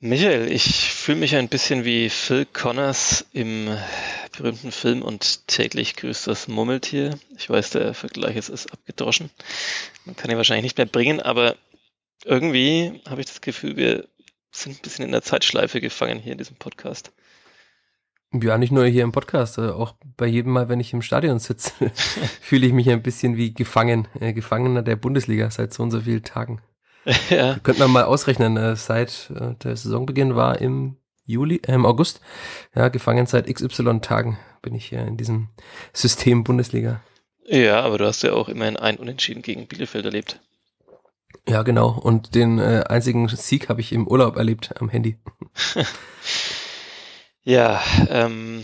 Michael, ich fühle mich ein bisschen wie Phil Connors im berühmten Film und täglich grüßt das Murmeltier. Ich weiß, der Vergleich ist, ist abgedroschen. Man kann ihn wahrscheinlich nicht mehr bringen, aber irgendwie habe ich das Gefühl, wir sind ein bisschen in der Zeitschleife gefangen hier in diesem Podcast. Ja, nicht nur hier im Podcast, äh, auch bei jedem Mal, wenn ich im Stadion sitze, fühle ich mich ein bisschen wie gefangen, äh, Gefangener der Bundesliga seit so und so vielen Tagen. ja. Könnte man mal ausrechnen, äh, seit äh, der Saisonbeginn war im Juli, äh, im August, ja, gefangen seit XY Tagen bin ich hier in diesem System Bundesliga. Ja, aber du hast ja auch immerhin ein Unentschieden gegen Bielefeld erlebt. Ja, genau. Und den äh, einzigen Sieg habe ich im Urlaub erlebt am Handy. ja, ähm,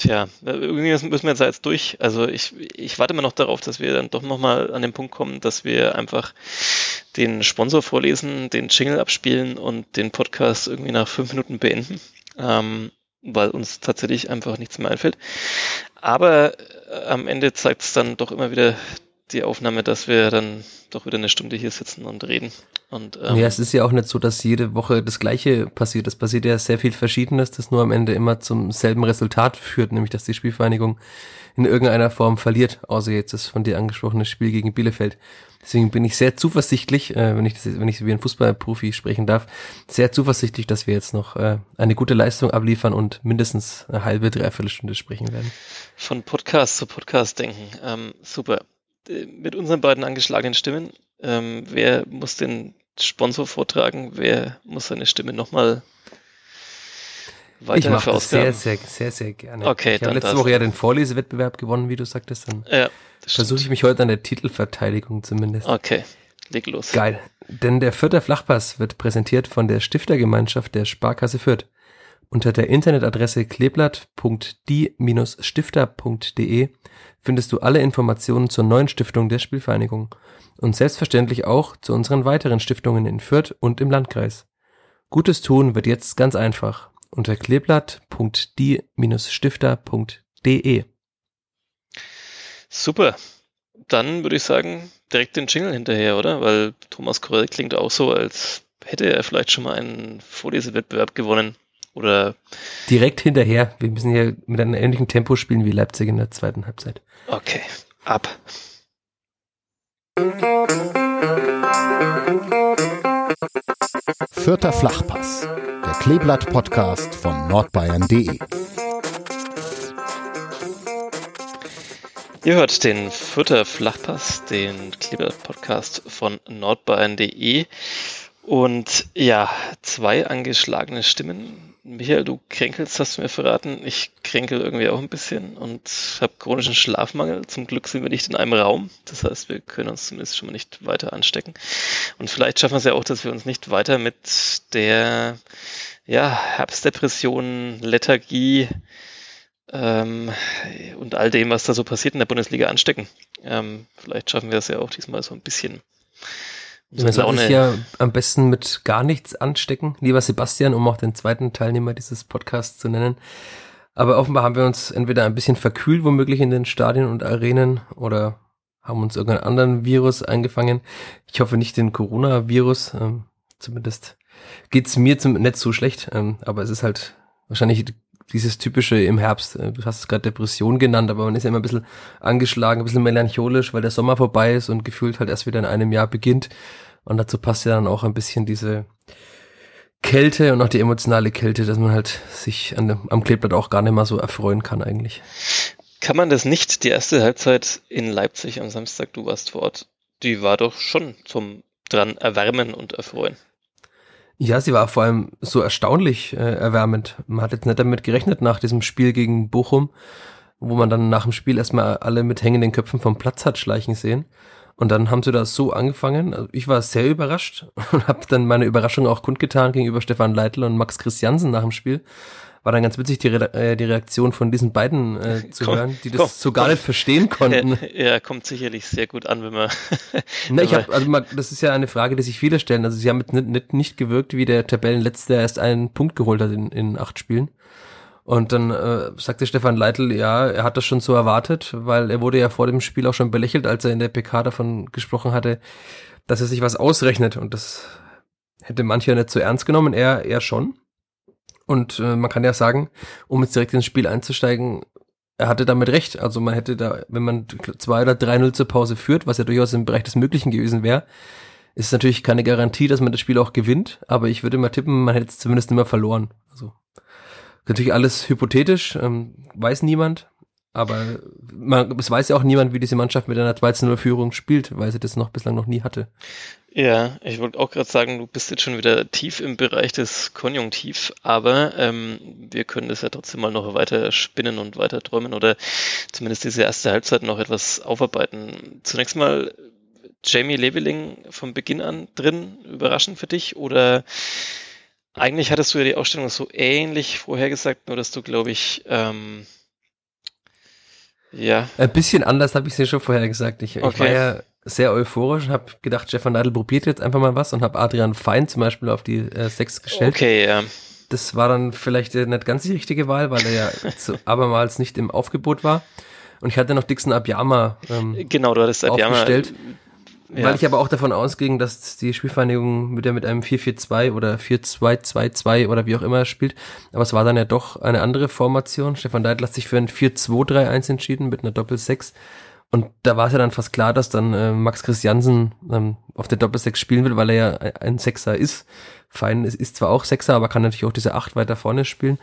Tja, irgendwie müssen wir jetzt durch. Also ich, ich warte immer noch darauf, dass wir dann doch nochmal an den Punkt kommen, dass wir einfach den Sponsor vorlesen, den Jingle abspielen und den Podcast irgendwie nach fünf Minuten beenden, ähm, weil uns tatsächlich einfach nichts mehr einfällt. Aber äh, am Ende zeigt es dann doch immer wieder die Aufnahme, dass wir dann doch wieder eine Stunde hier sitzen und reden. Und, ähm, ja, es ist ja auch nicht so, dass jede Woche das Gleiche passiert. Es passiert ja sehr viel Verschiedenes, das nur am Ende immer zum selben Resultat führt, nämlich dass die Spielvereinigung in irgendeiner Form verliert, außer jetzt das von dir angesprochene Spiel gegen Bielefeld. Deswegen bin ich sehr zuversichtlich, äh, wenn ich das, wenn ich wie ein Fußballprofi sprechen darf, sehr zuversichtlich, dass wir jetzt noch äh, eine gute Leistung abliefern und mindestens eine halbe, dreiviertel Stunde sprechen werden. Von Podcast zu Podcast denken. Ähm, super. Mit unseren beiden angeschlagenen Stimmen, ähm, wer muss den Sponsor vortragen? Wer muss seine Stimme nochmal weiter ich mache das sehr, sehr, sehr, sehr gerne. Okay, ich habe letzte Woche ja den Vorlesewettbewerb gewonnen, wie du sagtest. Dann ja, versuche ich mich heute an der Titelverteidigung zumindest. Okay, leg los. Geil. Denn der Fürther Flachpass wird präsentiert von der Stiftergemeinschaft der Sparkasse Fürth. Unter der Internetadresse kleeblatt.die-stifter.de findest du alle Informationen zur neuen Stiftung der Spielvereinigung und selbstverständlich auch zu unseren weiteren Stiftungen in Fürth und im Landkreis. Gutes tun wird jetzt ganz einfach unter kleeblatt.die-stifter.de. Super. Dann würde ich sagen, direkt den Jingle hinterher, oder? Weil Thomas Korell klingt auch so, als hätte er vielleicht schon mal einen Vorlesewettbewerb gewonnen. Oder direkt hinterher. Wir müssen hier mit einem ähnlichen Tempo spielen wie Leipzig in der zweiten Halbzeit. Okay, ab. Vierter Flachpass, der Kleeblatt-Podcast von nordbayern.de. Ihr hört den Vierter Flachpass, den Kleeblatt-Podcast von nordbayern.de. Und ja, zwei angeschlagene Stimmen Michael, du kränkelst, hast du mir verraten. Ich kränkel irgendwie auch ein bisschen und habe chronischen Schlafmangel. Zum Glück sind wir nicht in einem Raum. Das heißt, wir können uns zumindest schon mal nicht weiter anstecken. Und vielleicht schaffen wir es ja auch, dass wir uns nicht weiter mit der ja, Herbstdepression, Lethargie ähm, und all dem, was da so passiert in der Bundesliga anstecken. Ähm, vielleicht schaffen wir es ja auch diesmal so ein bisschen man soll sich ja am besten mit gar nichts anstecken, lieber Sebastian, um auch den zweiten Teilnehmer dieses Podcasts zu nennen. Aber offenbar haben wir uns entweder ein bisschen verkühlt, womöglich in den Stadien und Arenen, oder haben uns irgendeinen anderen Virus eingefangen. Ich hoffe nicht den Coronavirus. Ähm, zumindest geht's mir zum, nicht so schlecht. Ähm, aber es ist halt wahrscheinlich dieses typische im Herbst, äh, du hast es gerade Depression genannt, aber man ist ja immer ein bisschen angeschlagen, ein bisschen melancholisch, weil der Sommer vorbei ist und gefühlt halt erst wieder in einem Jahr beginnt. Und dazu passt ja dann auch ein bisschen diese Kälte und auch die emotionale Kälte, dass man halt sich an am Kleeblatt auch gar nicht mal so erfreuen kann eigentlich. Kann man das nicht? Die erste Halbzeit in Leipzig am Samstag, du warst vor Ort, die war doch schon zum dran erwärmen und erfreuen. Ja, sie war vor allem so erstaunlich äh, erwärmend. Man hat jetzt nicht damit gerechnet nach diesem Spiel gegen Bochum, wo man dann nach dem Spiel erstmal alle mit hängenden Köpfen vom Platz hat schleichen sehen. Und dann haben sie das so angefangen. Also ich war sehr überrascht und habe dann meine Überraschung auch kundgetan gegenüber Stefan Leitl und Max Christiansen nach dem Spiel war dann ganz witzig, die, Re äh, die Reaktion von diesen beiden äh, zu komm, hören, die das komm, so gar komm. nicht verstehen konnten. Ja, kommt sicherlich sehr gut an, wenn man. Na, ich hab, also mal, das ist ja eine Frage, die sich viele stellen. Also sie haben nicht, nicht, nicht gewirkt wie der Tabellenletzte, der erst einen Punkt geholt hat in, in acht Spielen. Und dann äh, sagte Stefan Leitl, ja, er hat das schon so erwartet, weil er wurde ja vor dem Spiel auch schon belächelt, als er in der PK davon gesprochen hatte, dass er sich was ausrechnet. Und das hätte mancher nicht so ernst genommen, er, er schon. Und äh, man kann ja sagen, um jetzt direkt ins Spiel einzusteigen, er hatte damit recht. Also man hätte da, wenn man zwei oder drei 0 zur Pause führt, was ja durchaus im Bereich des Möglichen gewesen wäre, ist natürlich keine Garantie, dass man das Spiel auch gewinnt. Aber ich würde mal tippen, man hätte es zumindest immer verloren. Also natürlich alles hypothetisch, ähm, weiß niemand. Aber man, es weiß ja auch niemand, wie diese Mannschaft mit einer 2-0-Führung spielt, weil sie das noch bislang noch nie hatte. Ja, ich wollte auch gerade sagen, du bist jetzt schon wieder tief im Bereich des Konjunktiv, aber ähm, wir können das ja trotzdem mal noch weiter spinnen und weiter träumen oder zumindest diese erste Halbzeit noch etwas aufarbeiten. Zunächst mal Jamie Leveling von Beginn an drin, überraschend für dich oder eigentlich hattest du ja die Ausstellung so ähnlich vorhergesagt, nur dass du, glaube ich, ähm, ja. Ein bisschen anders habe ich es ja schon vorher gesagt. Ich, okay. ich war ja sehr euphorisch und habe gedacht, Stefan Neidl probiert jetzt einfach mal was und habe Adrian Fein zum Beispiel auf die äh, Sechs gestellt. Okay, ja. Das war dann vielleicht äh, nicht ganz die richtige Wahl, weil er ja zu, abermals nicht im Aufgebot war. Und ich hatte noch Dixon Abiyama ähm, genau, du hattest Abiyama aufgestellt. Ja. Weil ich aber auch davon ausging, dass die Spielvereinigung wieder mit einem 4-4-2 oder 4-2-2-2 oder wie auch immer spielt. Aber es war dann ja doch eine andere Formation. Stefan Deitl hat sich für ein 4-2-3-1 entschieden mit einer Doppel-6. Und da war es ja dann fast klar, dass dann äh, Max Christiansen ähm, auf der Doppel-6 spielen wird, weil er ja ein Sechser ist. Fein ist, ist zwar auch Sechser, aber kann natürlich auch diese Acht weiter vorne spielen.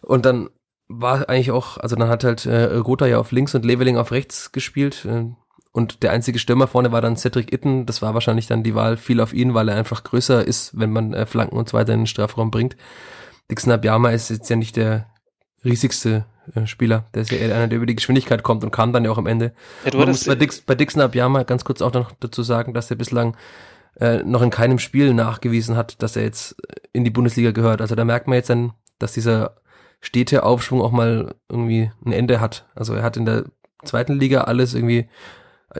Und dann war eigentlich auch, also dann hat halt äh, Rota ja auf links und Leveling auf rechts gespielt. Äh, und der einzige Stürmer vorne war dann Cedric Itten. Das war wahrscheinlich dann die Wahl viel auf ihn, weil er einfach größer ist, wenn man äh, Flanken und so weiter in den Strafraum bringt. Dixon Abiyama ist jetzt ja nicht der riesigste äh, Spieler. Der ist ja eher einer, der über die Geschwindigkeit kommt und kam dann ja auch am Ende. Ja, Man muss bei, Dix, bei Dixon Abiyama ganz kurz auch noch dazu sagen, dass er bislang äh, noch in keinem Spiel nachgewiesen hat, dass er jetzt in die Bundesliga gehört. Also da merkt man jetzt dann, dass dieser stete Aufschwung auch mal irgendwie ein Ende hat. Also er hat in der zweiten Liga alles irgendwie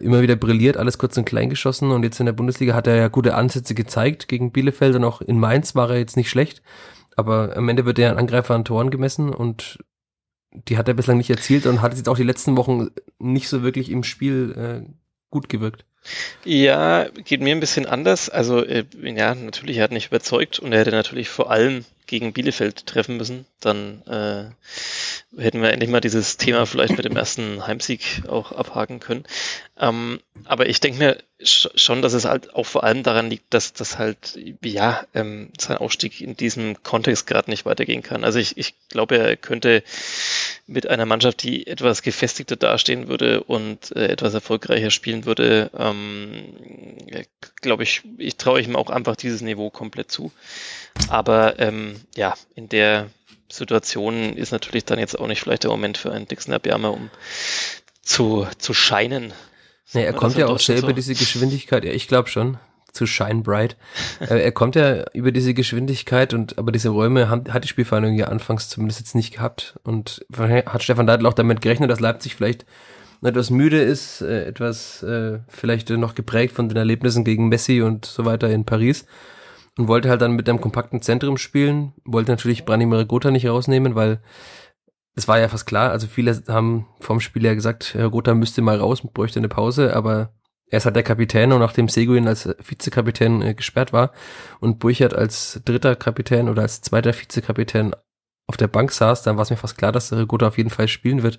immer wieder brilliert, alles kurz und klein geschossen und jetzt in der Bundesliga hat er ja gute Ansätze gezeigt gegen Bielefeld und auch in Mainz war er jetzt nicht schlecht, aber am Ende wird er ein Angreifer an Toren gemessen und die hat er bislang nicht erzielt und hat jetzt auch die letzten Wochen nicht so wirklich im Spiel äh, gut gewirkt. Ja, geht mir ein bisschen anders. Also äh, ja, natürlich, er hat nicht überzeugt und er hätte natürlich vor allem gegen Bielefeld treffen müssen. Dann äh, hätten wir endlich mal dieses Thema vielleicht mit dem ersten Heimsieg auch abhaken können. Ähm, aber ich denke mir schon, dass es halt auch vor allem daran liegt, dass das halt, ja, ähm, sein Aufstieg in diesem Kontext gerade nicht weitergehen kann. Also ich, ich glaube, er könnte mit einer Mannschaft, die etwas gefestigter dastehen würde und äh, etwas erfolgreicher spielen würde, ähm, glaube ich, ich traue ihm auch einfach dieses Niveau komplett zu. Aber ähm, ja, in der Situation ist natürlich dann jetzt auch nicht vielleicht der Moment für einen Dixon Abiyama, um zu, zu scheinen. Nee, er kommt ja auch selber so. diese Geschwindigkeit, ja, ich glaube schon, zu Shine Bright. Äh, er kommt ja über diese Geschwindigkeit und aber diese Räume haben, hat die Spielvereinigung ja anfangs zumindest jetzt nicht gehabt. Und hat Stefan Deitl auch damit gerechnet, dass Leipzig vielleicht etwas müde ist, äh, etwas äh, vielleicht noch geprägt von den Erlebnissen gegen Messi und so weiter in Paris und wollte halt dann mit einem kompakten Zentrum spielen, wollte natürlich Branimir Gotha nicht rausnehmen, weil es war ja fast klar, also viele haben vom Spiel ja gesagt, Gotha müsste mal raus, bräuchte eine Pause, aber er ist halt der Kapitän und nachdem Seguin als Vizekapitän äh, gesperrt war und Burchard als dritter Kapitän oder als zweiter Vizekapitän auf der Bank saß, dann war es mir fast klar, dass Gotha auf jeden Fall spielen wird,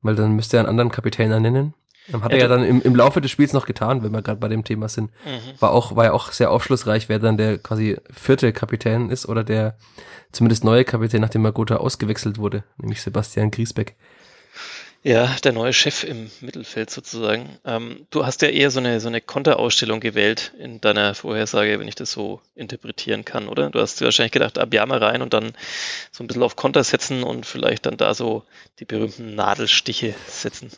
weil dann müsste er einen anderen Kapitän ernennen. Hat er ja dann im, im Laufe des Spiels noch getan, wenn wir gerade bei dem Thema sind. Mhm. War auch, war ja auch sehr aufschlussreich, wer dann der quasi vierte Kapitän ist oder der zumindest neue Kapitän, nachdem Magota ausgewechselt wurde, nämlich Sebastian Griesbeck. Ja, der neue Chef im Mittelfeld sozusagen. Ähm, du hast ja eher so eine, so eine Konterausstellung gewählt in deiner Vorhersage, wenn ich das so interpretieren kann, oder? Du hast wahrscheinlich gedacht, Abiyama rein und dann so ein bisschen auf Konter setzen und vielleicht dann da so die berühmten Nadelstiche setzen.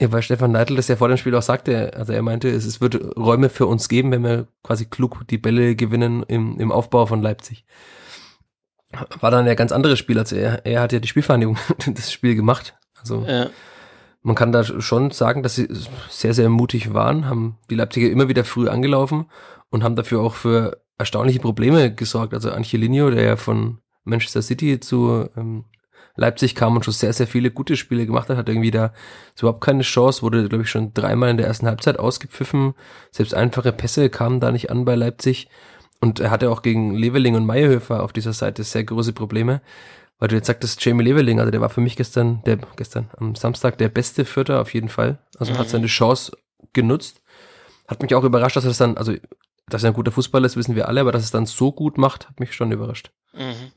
Ja, weil Stefan Neidl das ja vor dem Spiel auch sagte, also er meinte, es, es wird Räume für uns geben, wenn wir quasi klug die Bälle gewinnen im, im Aufbau von Leipzig. War dann ja ganz anderes Spiel, also er, er hat ja die Spielvereinigung das Spiel gemacht. Also ja. man kann da schon sagen, dass sie sehr, sehr mutig waren, haben die Leipziger immer wieder früh angelaufen und haben dafür auch für erstaunliche Probleme gesorgt. Also Angelino, der ja von Manchester City zu ähm, Leipzig kam und schon sehr, sehr viele gute Spiele gemacht hat, hat irgendwie da überhaupt keine Chance, wurde, glaube ich, schon dreimal in der ersten Halbzeit ausgepfiffen. Selbst einfache Pässe kamen da nicht an bei Leipzig. Und er hatte auch gegen Leveling und Meyerhöfer auf dieser Seite sehr große Probleme. Weil du jetzt sagtest, Jamie Leveling, also der war für mich gestern, der gestern am Samstag der beste Vierter auf jeden Fall. Also mhm. hat seine Chance genutzt. Hat mich auch überrascht, dass er das dann, also dass er ein guter Fußballer ist, wissen wir alle, aber dass es dann so gut macht, hat mich schon überrascht. Mhm.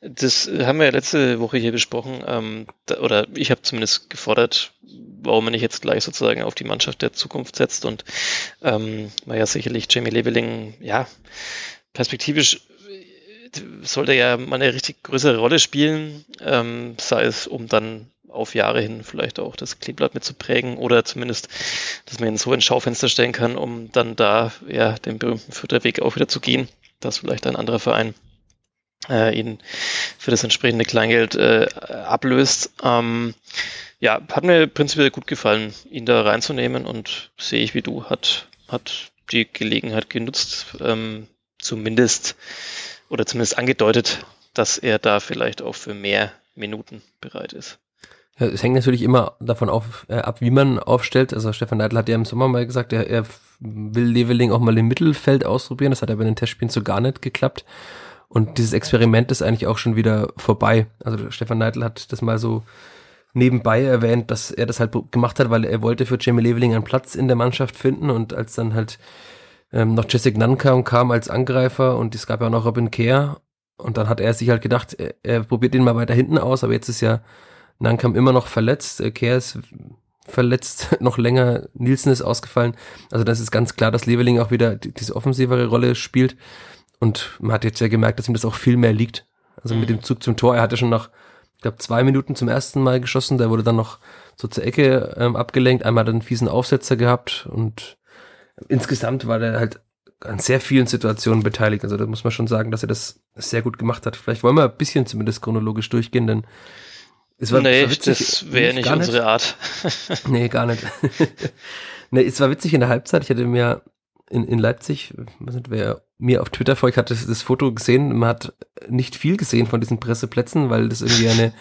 Das haben wir ja letzte Woche hier besprochen, ähm, da, oder ich habe zumindest gefordert, warum man nicht jetzt gleich sozusagen auf die Mannschaft der Zukunft setzt und ähm, war ja sicherlich Jamie Leveling, ja, perspektivisch äh, sollte ja mal eine richtig größere Rolle spielen, ähm, sei es um dann auf Jahre hin vielleicht auch das Kleeblatt mitzuprägen oder zumindest, dass man ihn so ins Schaufenster stellen kann, um dann da ja den berühmten Förderweg auch wieder zu gehen, dass vielleicht ein anderer Verein äh, ihn für das entsprechende Kleingeld äh, ablöst. Ähm, ja, hat mir prinzipiell gut gefallen, ihn da reinzunehmen und sehe ich wie du, hat, hat die Gelegenheit genutzt, ähm, zumindest oder zumindest angedeutet, dass er da vielleicht auch für mehr Minuten bereit ist. Es hängt natürlich immer davon auf, äh, ab, wie man aufstellt. Also Stefan Neidl hat ja im Sommer mal gesagt, er, er will Leveling auch mal im Mittelfeld ausprobieren. Das hat ja bei den Testspielen so gar nicht geklappt. Und dieses Experiment ist eigentlich auch schon wieder vorbei. Also Stefan Neidl hat das mal so nebenbei erwähnt, dass er das halt gemacht hat, weil er wollte für Jamie Leveling einen Platz in der Mannschaft finden und als dann halt ähm, noch Jessic Nunn kam, kam als Angreifer und es gab ja auch noch Robin Kerr und dann hat er sich halt gedacht, er, er probiert den mal weiter hinten aus, aber jetzt ist ja Nankam immer noch verletzt, äh, Kerr ist verletzt, noch länger, Nielsen ist ausgefallen. Also das ist ganz klar, dass Leveling auch wieder diese offensivere Rolle spielt. Und man hat jetzt ja gemerkt, dass ihm das auch viel mehr liegt. Also mhm. mit dem Zug zum Tor, er hatte schon nach, ich glaube, zwei Minuten zum ersten Mal geschossen, der wurde dann noch so zur Ecke ähm, abgelenkt, einmal dann einen fiesen Aufsetzer gehabt und insgesamt war der halt an sehr vielen Situationen beteiligt. Also da muss man schon sagen, dass er das sehr gut gemacht hat. Vielleicht wollen wir ein bisschen zumindest chronologisch durchgehen, denn es war, nee, witzig, das wäre nicht unsere nicht. Art. nee, gar nicht. nee, es war witzig in der Halbzeit. Ich hatte mir in, in Leipzig, weiß nicht, wer mir auf Twitter folgt, hat das, das Foto gesehen. Man hat nicht viel gesehen von diesen Presseplätzen, weil das irgendwie eine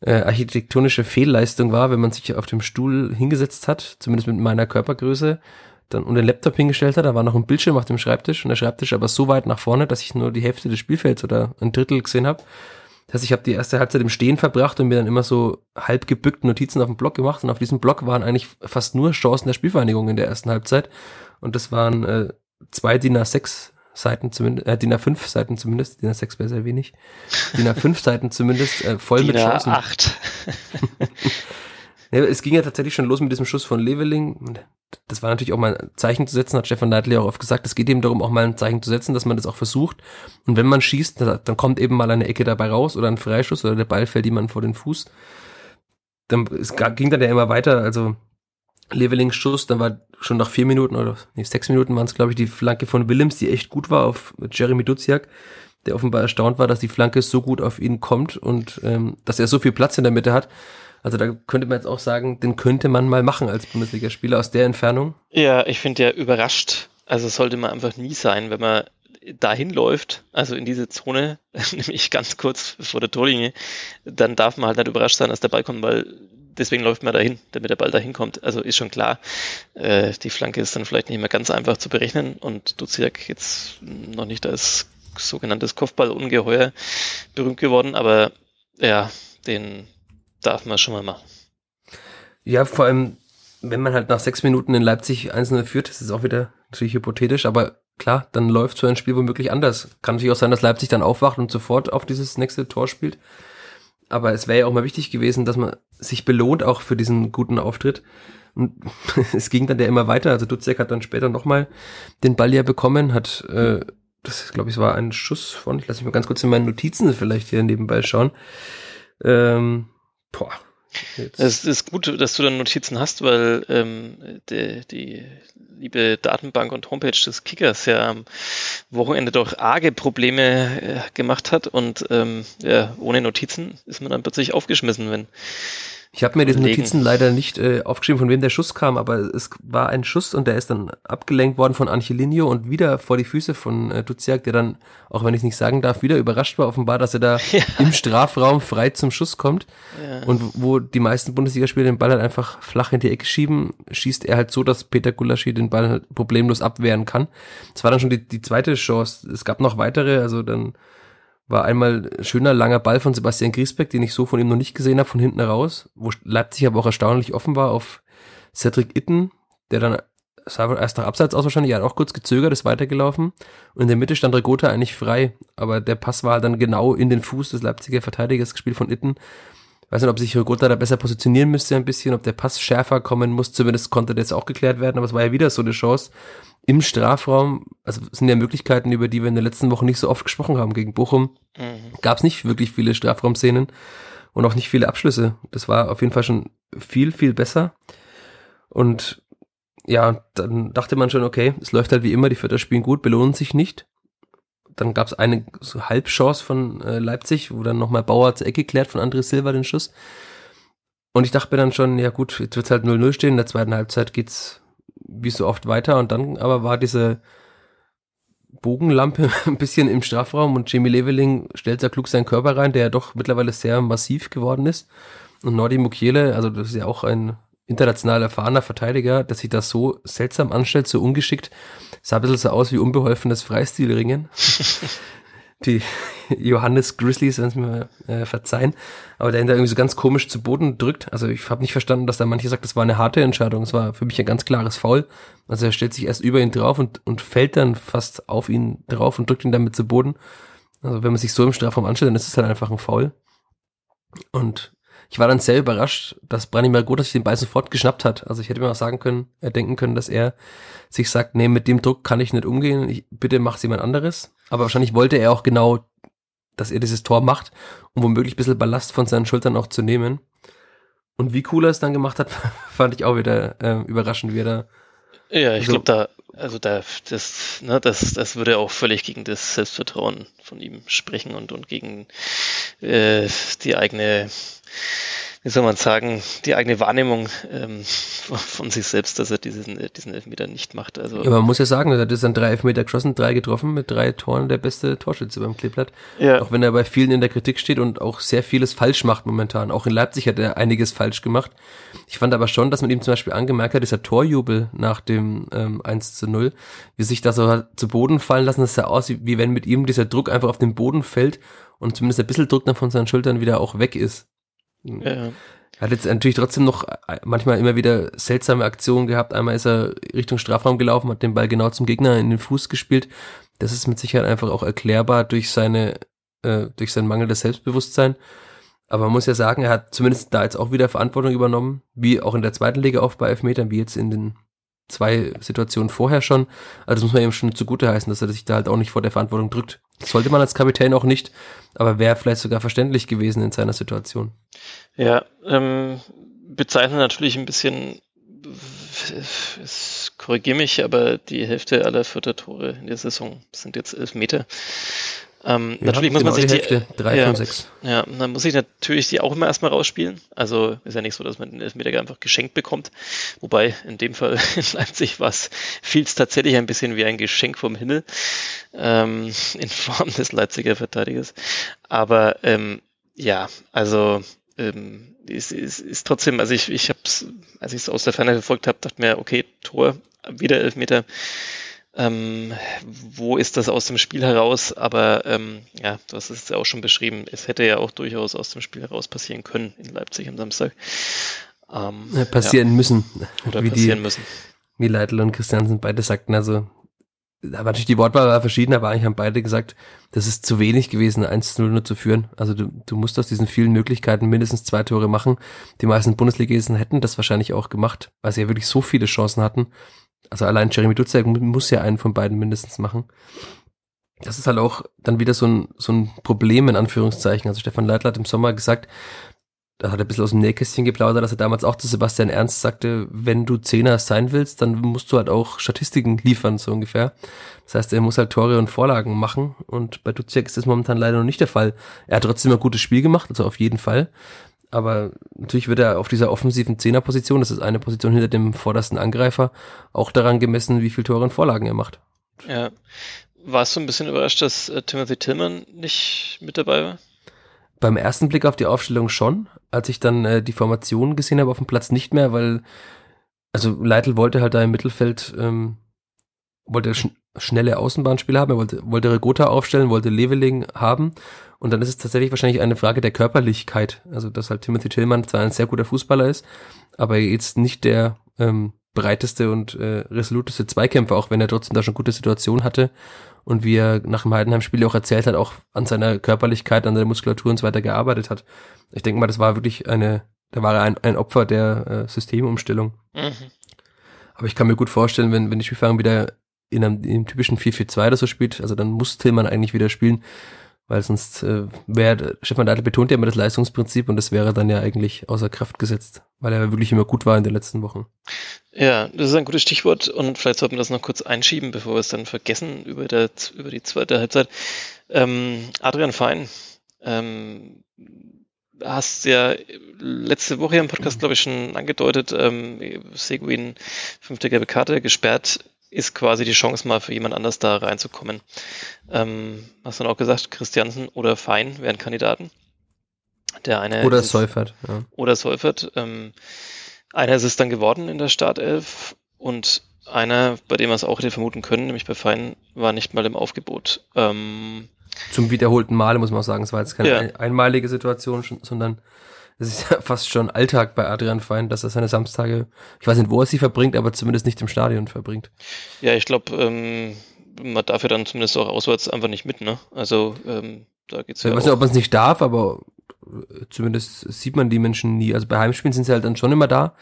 äh, architektonische Fehlleistung war, wenn man sich auf dem Stuhl hingesetzt hat, zumindest mit meiner Körpergröße, dann und den Laptop hingestellt hat, da war noch ein Bildschirm auf dem Schreibtisch und der Schreibtisch aber so weit nach vorne, dass ich nur die Hälfte des Spielfelds oder ein Drittel gesehen habe. Das heißt, ich habe die erste Halbzeit im Stehen verbracht und mir dann immer so halb gebückt Notizen auf dem Blog gemacht. Und auf diesem Blog waren eigentlich fast nur Chancen der Spielvereinigung in der ersten Halbzeit. Und das waren äh, zwei DIN A6 Seiten zumindest, äh, DIN A5 Seiten zumindest, DIN A6 wäre sehr wenig, DIN A5 Seiten zumindest, äh, voll DIN mit Chancen. DIN A8. ja, es ging ja tatsächlich schon los mit diesem Schuss von Leveling das war natürlich auch mal ein Zeichen zu setzen, hat Stefan Neidl auch oft gesagt, es geht eben darum, auch mal ein Zeichen zu setzen, dass man das auch versucht. Und wenn man schießt, dann kommt eben mal eine Ecke dabei raus oder ein Freischuss oder der Ball fällt jemand vor den Fuß. Dann es ging dann ja immer weiter, also Levelings Schuss, dann war schon nach vier Minuten oder nee, sechs Minuten waren es, glaube ich, die Flanke von Willems, die echt gut war auf Jeremy Duziak, der offenbar erstaunt war, dass die Flanke so gut auf ihn kommt und ähm, dass er so viel Platz in der Mitte hat. Also da könnte man jetzt auch sagen, den könnte man mal machen als Bundesligaspieler aus der Entfernung. Ja, ich finde ja überrascht. Also sollte man einfach nie sein, wenn man dahin läuft, also in diese Zone, nämlich ganz kurz vor der Torlinie, dann darf man halt nicht überrascht sein, dass der Ball kommt, weil deswegen läuft man dahin, damit der Ball dahin kommt. Also ist schon klar, äh, die Flanke ist dann vielleicht nicht mehr ganz einfach zu berechnen und Duziak jetzt noch nicht als sogenanntes Kopfballungeheuer berühmt geworden, aber ja, den, darf man schon mal machen. Ja, vor allem, wenn man halt nach sechs Minuten in Leipzig einzelne führt, das ist auch wieder natürlich hypothetisch, aber klar, dann läuft so ein Spiel womöglich anders. Kann natürlich auch sein, dass Leipzig dann aufwacht und sofort auf dieses nächste Tor spielt. Aber es wäre ja auch mal wichtig gewesen, dass man sich belohnt auch für diesen guten Auftritt. Und es ging dann ja immer weiter. Also Dutzek hat dann später nochmal den Ball ja bekommen, hat, äh, das glaube ich, war ein Schuss von, ich lasse mich mal ganz kurz in meinen Notizen vielleicht hier nebenbei schauen. Ähm, Boah. Es ist gut, dass du dann Notizen hast, weil ähm, die, die liebe Datenbank und Homepage des Kickers ja am Wochenende doch arge Probleme äh, gemacht hat und ähm, ja, ohne Notizen ist man dann plötzlich aufgeschmissen, wenn Ich habe mir diese Notizen leider nicht äh, aufgeschrieben, von wem der Schuss kam, aber es war ein Schuss und der ist dann abgelenkt worden von Angelino und wieder vor die Füße von äh, Duziak, der dann, auch wenn ich nicht sagen darf, wieder überrascht war offenbar, dass er da ja. im Strafraum frei zum Schuss kommt. Ja. Und wo die meisten Bundesligaspieler den Ball halt einfach flach in die Ecke schieben, schießt er halt so, dass Peter Gulaschi den Ball halt problemlos abwehren kann. Das war dann schon die, die zweite Chance. Es gab noch weitere, also dann war einmal schöner langer Ball von Sebastian Griesbeck, den ich so von ihm noch nicht gesehen habe, von hinten raus, wo Leipzig aber auch erstaunlich offen war auf Cedric Itten, der dann sah erst nach Abseits aus wahrscheinlich, er hat auch kurz gezögert, ist weitergelaufen und in der Mitte stand Regota eigentlich frei, aber der Pass war dann genau in den Fuß des Leipziger Verteidigers gespielt von Itten. Weiß nicht, ob sich Regota da besser positionieren müsste ein bisschen, ob der Pass schärfer kommen muss, zumindest konnte das auch geklärt werden, aber es war ja wieder so eine Chance, im Strafraum, also sind ja Möglichkeiten, über die wir in der letzten Woche nicht so oft gesprochen haben gegen Bochum, mhm. gab es nicht wirklich viele Strafraumszenen und auch nicht viele Abschlüsse. Das war auf jeden Fall schon viel, viel besser. Und ja, dann dachte man schon, okay, es läuft halt wie immer, die Vierter spielen gut, belohnen sich nicht. Dann gab es eine so Halbchance von äh, Leipzig, wo dann nochmal Bauer zur Ecke klärt von André Silva den Schuss. Und ich dachte mir dann schon, ja gut, jetzt wird halt 0-0 stehen, in der zweiten Halbzeit geht's wie so oft weiter und dann aber war diese Bogenlampe ein bisschen im Strafraum und Jamie Leveling stellt sehr klug seinen Körper rein, der ja doch mittlerweile sehr massiv geworden ist. Und Nordi Mukiele, also das ist ja auch ein international erfahrener Verteidiger, dass sich das so seltsam anstellt, so ungeschickt, sah ein bisschen so aus wie unbeholfenes Freistilringen. die Johannes Grizzlies, wenn es mir äh, verzeihen, aber der ihn da irgendwie so ganz komisch zu Boden drückt. Also ich habe nicht verstanden, dass da manche sagt, das war eine harte Entscheidung. Es war für mich ein ganz klares Foul. Also er stellt sich erst über ihn drauf und, und fällt dann fast auf ihn drauf und drückt ihn damit zu Boden. Also wenn man sich so im Strafraum anstellt, dann ist es halt einfach ein Foul. Und ich war dann sehr überrascht, dass Branimir Goda sich den Ball sofort geschnappt hat. Also ich hätte mir auch sagen können, er denken können, dass er sich sagt, nee, mit dem Druck kann ich nicht umgehen, ich, bitte mach's jemand anderes. Aber wahrscheinlich wollte er auch genau, dass er dieses Tor macht, um womöglich ein bisschen Ballast von seinen Schultern auch zu nehmen. Und wie cool er es dann gemacht hat, fand ich auch wieder äh, überraschend, wie er da. Ja, ich so glaube, da, also da, das, ne, das, das würde auch völlig gegen das Selbstvertrauen von ihm sprechen und, und gegen äh, die eigene wie soll man sagen, die eigene Wahrnehmung ähm, von sich selbst, dass er diesen, diesen Elfmeter nicht macht. Also, ja, man muss ja sagen, er hat jetzt dann drei Elfmeter geschossen, drei getroffen, mit drei Toren der beste Torschütze beim Kleeblatt. Ja. Auch wenn er bei vielen in der Kritik steht und auch sehr vieles falsch macht momentan. Auch in Leipzig hat er einiges falsch gemacht. Ich fand aber schon, dass man ihm zum Beispiel angemerkt hat, dieser Torjubel nach dem ähm, 1 zu 0, wie sich das so zu Boden fallen lassen, das sah aus, wie, wie wenn mit ihm dieser Druck einfach auf den Boden fällt und zumindest ein bisschen Druck dann von seinen Schultern wieder auch weg ist. Ja. Er hat jetzt natürlich trotzdem noch äh, manchmal immer wieder seltsame Aktionen gehabt. Einmal ist er Richtung Strafraum gelaufen, hat den Ball genau zum Gegner in den Fuß gespielt. Das ist mit Sicherheit einfach auch erklärbar durch seine, äh, durch sein mangelndes Selbstbewusstsein. Aber man muss ja sagen, er hat zumindest da jetzt auch wieder Verantwortung übernommen, wie auch in der zweiten Liga oft bei Elfmetern, wie jetzt in den zwei Situationen vorher schon. Also das muss man ihm schon zugute heißen, dass er sich da halt auch nicht vor der Verantwortung drückt. Sollte man als Kapitän auch nicht, aber wäre vielleicht sogar verständlich gewesen in seiner Situation. Ja, ähm, bezeichnen natürlich ein bisschen, korrigiere mich, aber die Hälfte aller vierter Tore in der Saison sind jetzt elf Meter. Ähm, ja, natürlich muss man sich die, Hälfte, drei ja, von sechs. Ja, dann muss ich natürlich die auch immer erstmal rausspielen. Also ist ja nicht so, dass man den Elfmeter einfach geschenkt bekommt. Wobei in dem Fall in Leipzig war es fiel es tatsächlich ein bisschen wie ein Geschenk vom Himmel ähm, in Form des Leipziger Verteidigers. Aber ähm, ja, also ähm, ist, ist, ist trotzdem, also ich, ich habe als ich es aus der Ferne verfolgt habe, dachte mir, okay, Tor, wieder Elfmeter. Ähm, wo ist das aus dem Spiel heraus? Aber ähm, ja, du hast es ja auch schon beschrieben. Es hätte ja auch durchaus aus dem Spiel heraus passieren können in Leipzig am Samstag. Ähm, passieren ja. müssen. Oder wie passieren die, müssen. Wie Leitl und Christiansen beide sagten, also da war natürlich die Wortwahl war verschieden, aber eigentlich haben beide gesagt, das ist zu wenig gewesen, 1-0 nur zu führen. Also du, du musst aus diesen vielen Möglichkeiten mindestens zwei Tore machen. Die meisten Bundesligisten hätten das wahrscheinlich auch gemacht, weil sie ja wirklich so viele Chancen hatten. Also allein Jeremy Dutzek muss ja einen von beiden mindestens machen. Das ist halt auch dann wieder so ein, so ein Problem in Anführungszeichen. Also Stefan Leitler hat im Sommer gesagt, da hat er ein bisschen aus dem Nähkästchen geplaudert, dass er damals auch zu Sebastian Ernst sagte, wenn du Zehner sein willst, dann musst du halt auch Statistiken liefern, so ungefähr. Das heißt, er muss halt Tore und Vorlagen machen und bei Duziak ist das momentan leider noch nicht der Fall. Er hat trotzdem ein gutes Spiel gemacht, also auf jeden Fall. Aber natürlich wird er auf dieser offensiven Zehnerposition, das ist eine Position hinter dem vordersten Angreifer, auch daran gemessen, wie viel Tore und Vorlagen er macht. Ja. Warst du ein bisschen überrascht, dass äh, Timothy Tillman nicht mit dabei war? Beim ersten Blick auf die Aufstellung schon. Als ich dann äh, die Formation gesehen habe auf dem Platz nicht mehr, weil also Leitl wollte halt da im Mittelfeld ähm, wollte sch schnelle Außenbahnspieler haben, er wollte, wollte Regota aufstellen, wollte Leveling haben und dann ist es tatsächlich wahrscheinlich eine Frage der Körperlichkeit. Also, dass halt Timothy Tillman zwar ein sehr guter Fußballer ist, aber jetzt nicht der ähm, breiteste und äh, resoluteste Zweikämpfer, auch wenn er trotzdem da schon gute Situation hatte und wie er nach dem Heidenheim-Spiel auch erzählt hat, auch an seiner Körperlichkeit, an der Muskulatur und so weiter gearbeitet hat. Ich denke mal, das war wirklich eine, da war er ein, ein Opfer der äh, Systemumstellung. Mhm. Aber ich kann mir gut vorstellen, wenn, wenn die Spielfahrer wieder in einem, in einem typischen 4-4-2 oder so spielt, also dann muss Tillmann eigentlich wieder spielen, weil sonst äh, wäre, Stefan Deitl betont ja immer das Leistungsprinzip und das wäre dann ja eigentlich außer Kraft gesetzt, weil er wirklich immer gut war in den letzten Wochen. Ja, das ist ein gutes Stichwort und vielleicht sollten wir das noch kurz einschieben, bevor wir es dann vergessen über, der, über die zweite Halbzeit. Ähm, Adrian Fein, ähm, hast ja letzte Woche im Podcast, glaube ich, schon angedeutet, ähm, Seguin, fünfte gelbe Karte, gesperrt ist quasi die Chance mal für jemand anders da reinzukommen. Ähm, hast du dann auch gesagt, Christiansen oder Fein wären Kandidaten. Der eine oder Seufert. Ja. Oder Seufert. Ähm, einer ist es dann geworden in der Startelf und einer, bei dem wir es auch hätte vermuten können, nämlich bei Fein, war nicht mal im Aufgebot. Ähm, Zum wiederholten Male muss man auch sagen, es war jetzt keine ja. einmalige Situation, sondern es ist ja fast schon Alltag bei Adrian Fein, dass er seine Samstage, ich weiß nicht, wo er sie verbringt, aber zumindest nicht im Stadion verbringt. Ja, ich glaube, ähm, man darf ja dann zumindest auch auswärts einfach nicht mit, ne? Also ähm, da geht's ja. Ich weiß nicht, ob man es nicht darf, aber zumindest sieht man die Menschen nie. Also bei Heimspielen sind sie halt dann schon immer da.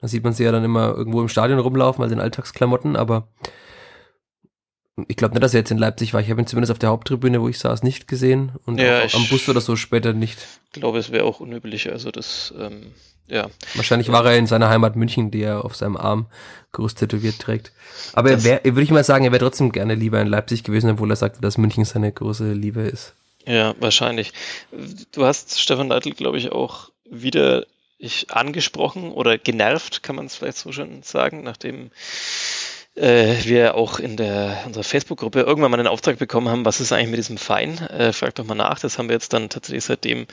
Da sieht man sie ja dann immer irgendwo im Stadion rumlaufen, also in Alltagsklamotten, aber ich glaube nicht, dass er jetzt in Leipzig war. Ich habe ihn zumindest auf der Haupttribüne, wo ich saß, nicht gesehen und ja, am Bus oder so später nicht. Ich glaube, es wäre auch unüblich. Also das, ähm, ja. Wahrscheinlich war er in seiner Heimat München, die er auf seinem Arm groß tätowiert trägt. Aber das, er würde ich mal sagen, er wäre trotzdem gerne lieber in Leipzig gewesen, obwohl er sagte, dass München seine große Liebe ist. Ja, wahrscheinlich. Du hast Stefan Neidl, glaube ich, auch wieder ich angesprochen oder genervt, kann man es vielleicht so schon sagen, nachdem äh, wir auch in der unserer Facebook-Gruppe irgendwann mal einen Auftrag bekommen haben, was ist eigentlich mit diesem Fein? Äh, frag doch mal nach. Das haben wir jetzt dann tatsächlich seitdem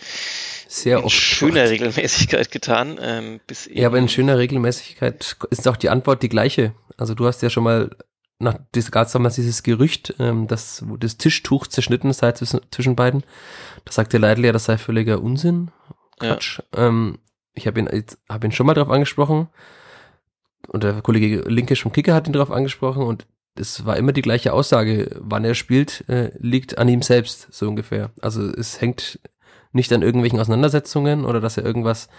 sehr in schöner gemacht. Regelmäßigkeit getan. Ähm, bis ja, aber in schöner Regelmäßigkeit ist auch die Antwort die gleiche. Also du hast ja schon mal nach gab es damals dieses Gerücht, ähm, dass wo das Tischtuch zerschnitten sei zwischen, zwischen beiden. Da sagte Leidl ja, das sei völliger Unsinn. Quatsch. Ja. Ähm, ich habe ihn, hab ihn schon mal drauf angesprochen und der Kollege Linkisch vom Kicker hat ihn darauf angesprochen und es war immer die gleiche Aussage, wann er spielt, äh, liegt an ihm selbst, so ungefähr. Also es hängt nicht an irgendwelchen Auseinandersetzungen oder dass er irgendwas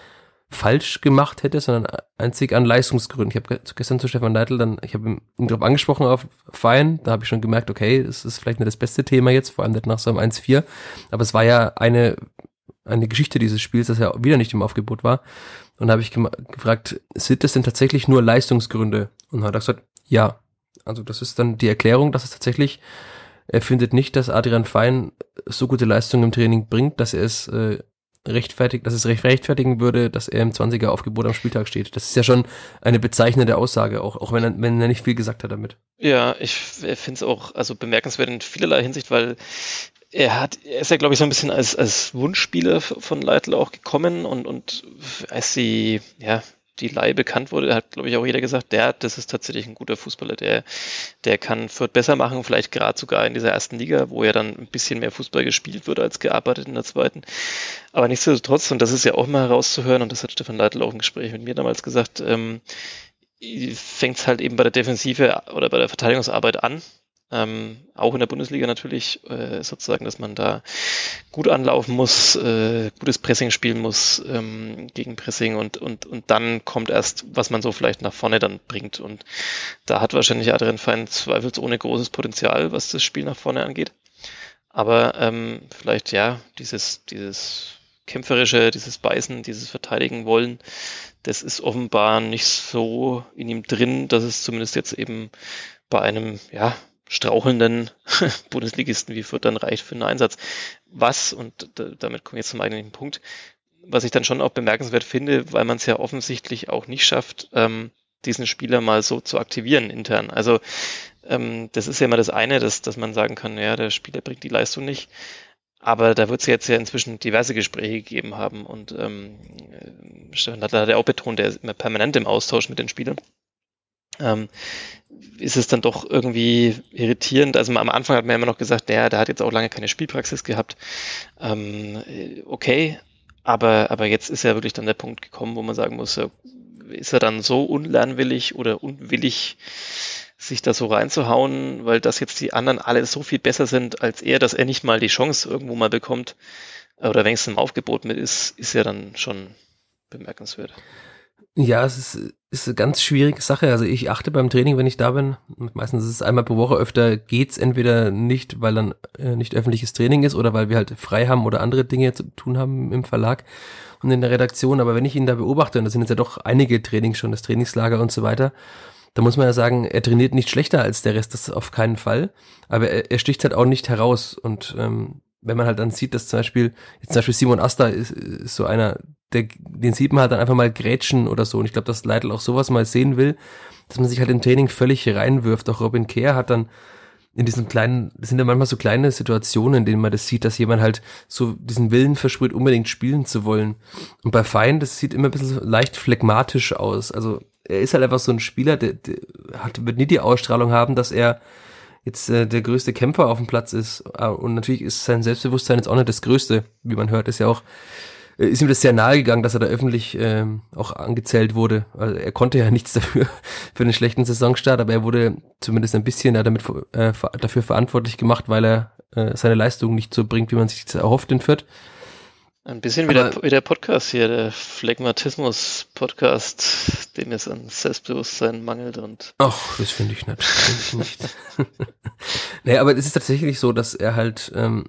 falsch gemacht hätte, sondern einzig an Leistungsgründen. Ich habe gestern zu Stefan Neidl dann, ich habe ihn darauf angesprochen auf Fein, da habe ich schon gemerkt, okay, das ist vielleicht nicht das beste Thema jetzt, vor allem nicht nach so einem 1-4, aber es war ja eine, eine Geschichte dieses Spiels, dass er wieder nicht im Aufgebot war. Und habe ich gefragt, sind das denn tatsächlich nur Leistungsgründe? Und hat er gesagt, ja. Also das ist dann die Erklärung, dass es tatsächlich, er findet nicht, dass Adrian Fein so gute Leistung im Training bringt, dass er es äh, rechtfertigt, dass es rechtfertigen würde, dass er im 20er Aufgebot am Spieltag steht. Das ist ja schon eine bezeichnende Aussage, auch, auch wenn, er, wenn er nicht viel gesagt hat damit. Ja, ich finde es auch also bemerkenswert in vielerlei Hinsicht, weil er hat, er ist ja, glaube ich, so ein bisschen als, als Wunschspieler von Leitl auch gekommen und, und als sie, ja, die Leihe bekannt wurde, hat, glaube ich, auch jeder gesagt, der, das ist tatsächlich ein guter Fußballer, der, der kann Fürth besser machen, vielleicht gerade sogar in dieser ersten Liga, wo ja dann ein bisschen mehr Fußball gespielt wird als gearbeitet in der zweiten. Aber nichtsdestotrotz, und das ist ja auch mal herauszuhören, und das hat Stefan Leitl auch im Gespräch mit mir damals gesagt, ähm, fängt es halt eben bei der Defensive oder bei der Verteidigungsarbeit an ähm, auch in der Bundesliga natürlich äh, sozusagen, dass man da gut anlaufen muss, äh, gutes Pressing spielen muss ähm, gegen Pressing und, und, und dann kommt erst, was man so vielleicht nach vorne dann bringt. Und da hat wahrscheinlich Adrian Fein zweifelsohne großes Potenzial, was das Spiel nach vorne angeht. Aber ähm, vielleicht ja, dieses, dieses kämpferische, dieses Beißen, dieses Verteidigen wollen, das ist offenbar nicht so in ihm drin, dass es zumindest jetzt eben bei einem, ja, strauchelnden Bundesligisten wie Fürth dann reicht für einen Einsatz. Was, und damit komme ich jetzt zum eigentlichen Punkt, was ich dann schon auch bemerkenswert finde, weil man es ja offensichtlich auch nicht schafft, ähm, diesen Spieler mal so zu aktivieren intern. Also ähm, das ist ja immer das eine, dass, dass man sagen kann, ja, der Spieler bringt die Leistung nicht. Aber da wird es jetzt ja inzwischen diverse Gespräche gegeben haben und ähm, Stefan hat ja auch betont, der ist immer permanent im Austausch mit den Spielern. Ähm, ist es dann doch irgendwie irritierend. Also am Anfang hat man immer noch gesagt, der, der hat jetzt auch lange keine Spielpraxis gehabt. Ähm, okay, aber, aber jetzt ist ja wirklich dann der Punkt gekommen, wo man sagen muss, ist er dann so unlernwillig oder unwillig, sich da so reinzuhauen, weil das jetzt die anderen alle so viel besser sind als er, dass er nicht mal die Chance irgendwo mal bekommt oder wenigstens im Aufgebot mit ist, ist ja dann schon bemerkenswert. Ja, es ist, ist eine ganz schwierige Sache. Also ich achte beim Training, wenn ich da bin, meistens ist es einmal pro Woche, öfter geht's entweder nicht, weil dann äh, nicht öffentliches Training ist oder weil wir halt frei haben oder andere Dinge zu tun haben im Verlag und in der Redaktion. Aber wenn ich ihn da beobachte, und das sind jetzt ja doch einige Trainings schon, das Trainingslager und so weiter, da muss man ja sagen, er trainiert nicht schlechter als der Rest, das auf keinen Fall. Aber er, er sticht halt auch nicht heraus. Und ähm, wenn man halt dann sieht, dass zum Beispiel, jetzt zum Beispiel Simon Asta ist, ist so einer, der, den sieht man halt dann einfach mal grätschen oder so. Und ich glaube, dass Leitl auch sowas mal sehen will, dass man sich halt im Training völlig reinwirft. Auch Robin Kehr hat dann in diesen kleinen, das sind ja manchmal so kleine Situationen, in denen man das sieht, dass jemand halt so diesen Willen versprüht, unbedingt spielen zu wollen. Und bei Fein, das sieht immer ein bisschen leicht phlegmatisch aus. Also er ist halt einfach so ein Spieler, der, der hat, wird nie die Ausstrahlung haben, dass er jetzt äh, der größte Kämpfer auf dem Platz ist. Ah, und natürlich ist sein Selbstbewusstsein jetzt auch nicht das größte, wie man hört, ist ja auch äh, ist ihm das sehr nahe gegangen, dass er da öffentlich ähm, auch angezählt wurde. Also er konnte ja nichts dafür für einen schlechten Saisonstart, aber er wurde zumindest ein bisschen ja, damit äh, dafür verantwortlich gemacht, weil er äh, seine Leistung nicht so bringt, wie man sich das erhofft in Fürth. Ein bisschen wie der, wie der Podcast hier, der Phlegmatismus-Podcast, dem es an Selbstbewusstsein mangelt und. Ach, das finde ich nicht. Find ich nicht. naja, aber es ist tatsächlich so, dass er halt ähm,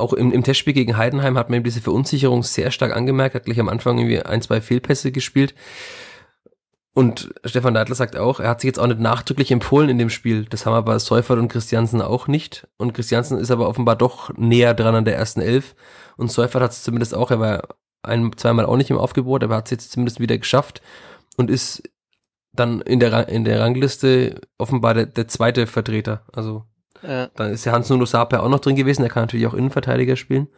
auch im, im Testspiel gegen Heidenheim hat man ihm diese Verunsicherung sehr stark angemerkt, hat gleich am Anfang irgendwie ein, zwei Fehlpässe gespielt. Und Stefan Neidler sagt auch, er hat sich jetzt auch nicht nachdrücklich empfohlen in dem Spiel. Das haben aber Seufert und Christiansen auch nicht. Und Christiansen ist aber offenbar doch näher dran an der ersten Elf. Und Seufert hat es zumindest auch, er war ein, zweimal auch nicht im Aufgebot, aber hat es jetzt zumindest wieder geschafft und ist dann in der, in der Rangliste offenbar der, der zweite Vertreter. Also ja. Dann ist ja Hans-Nuno Saper auch noch drin gewesen, er kann natürlich auch Innenverteidiger spielen.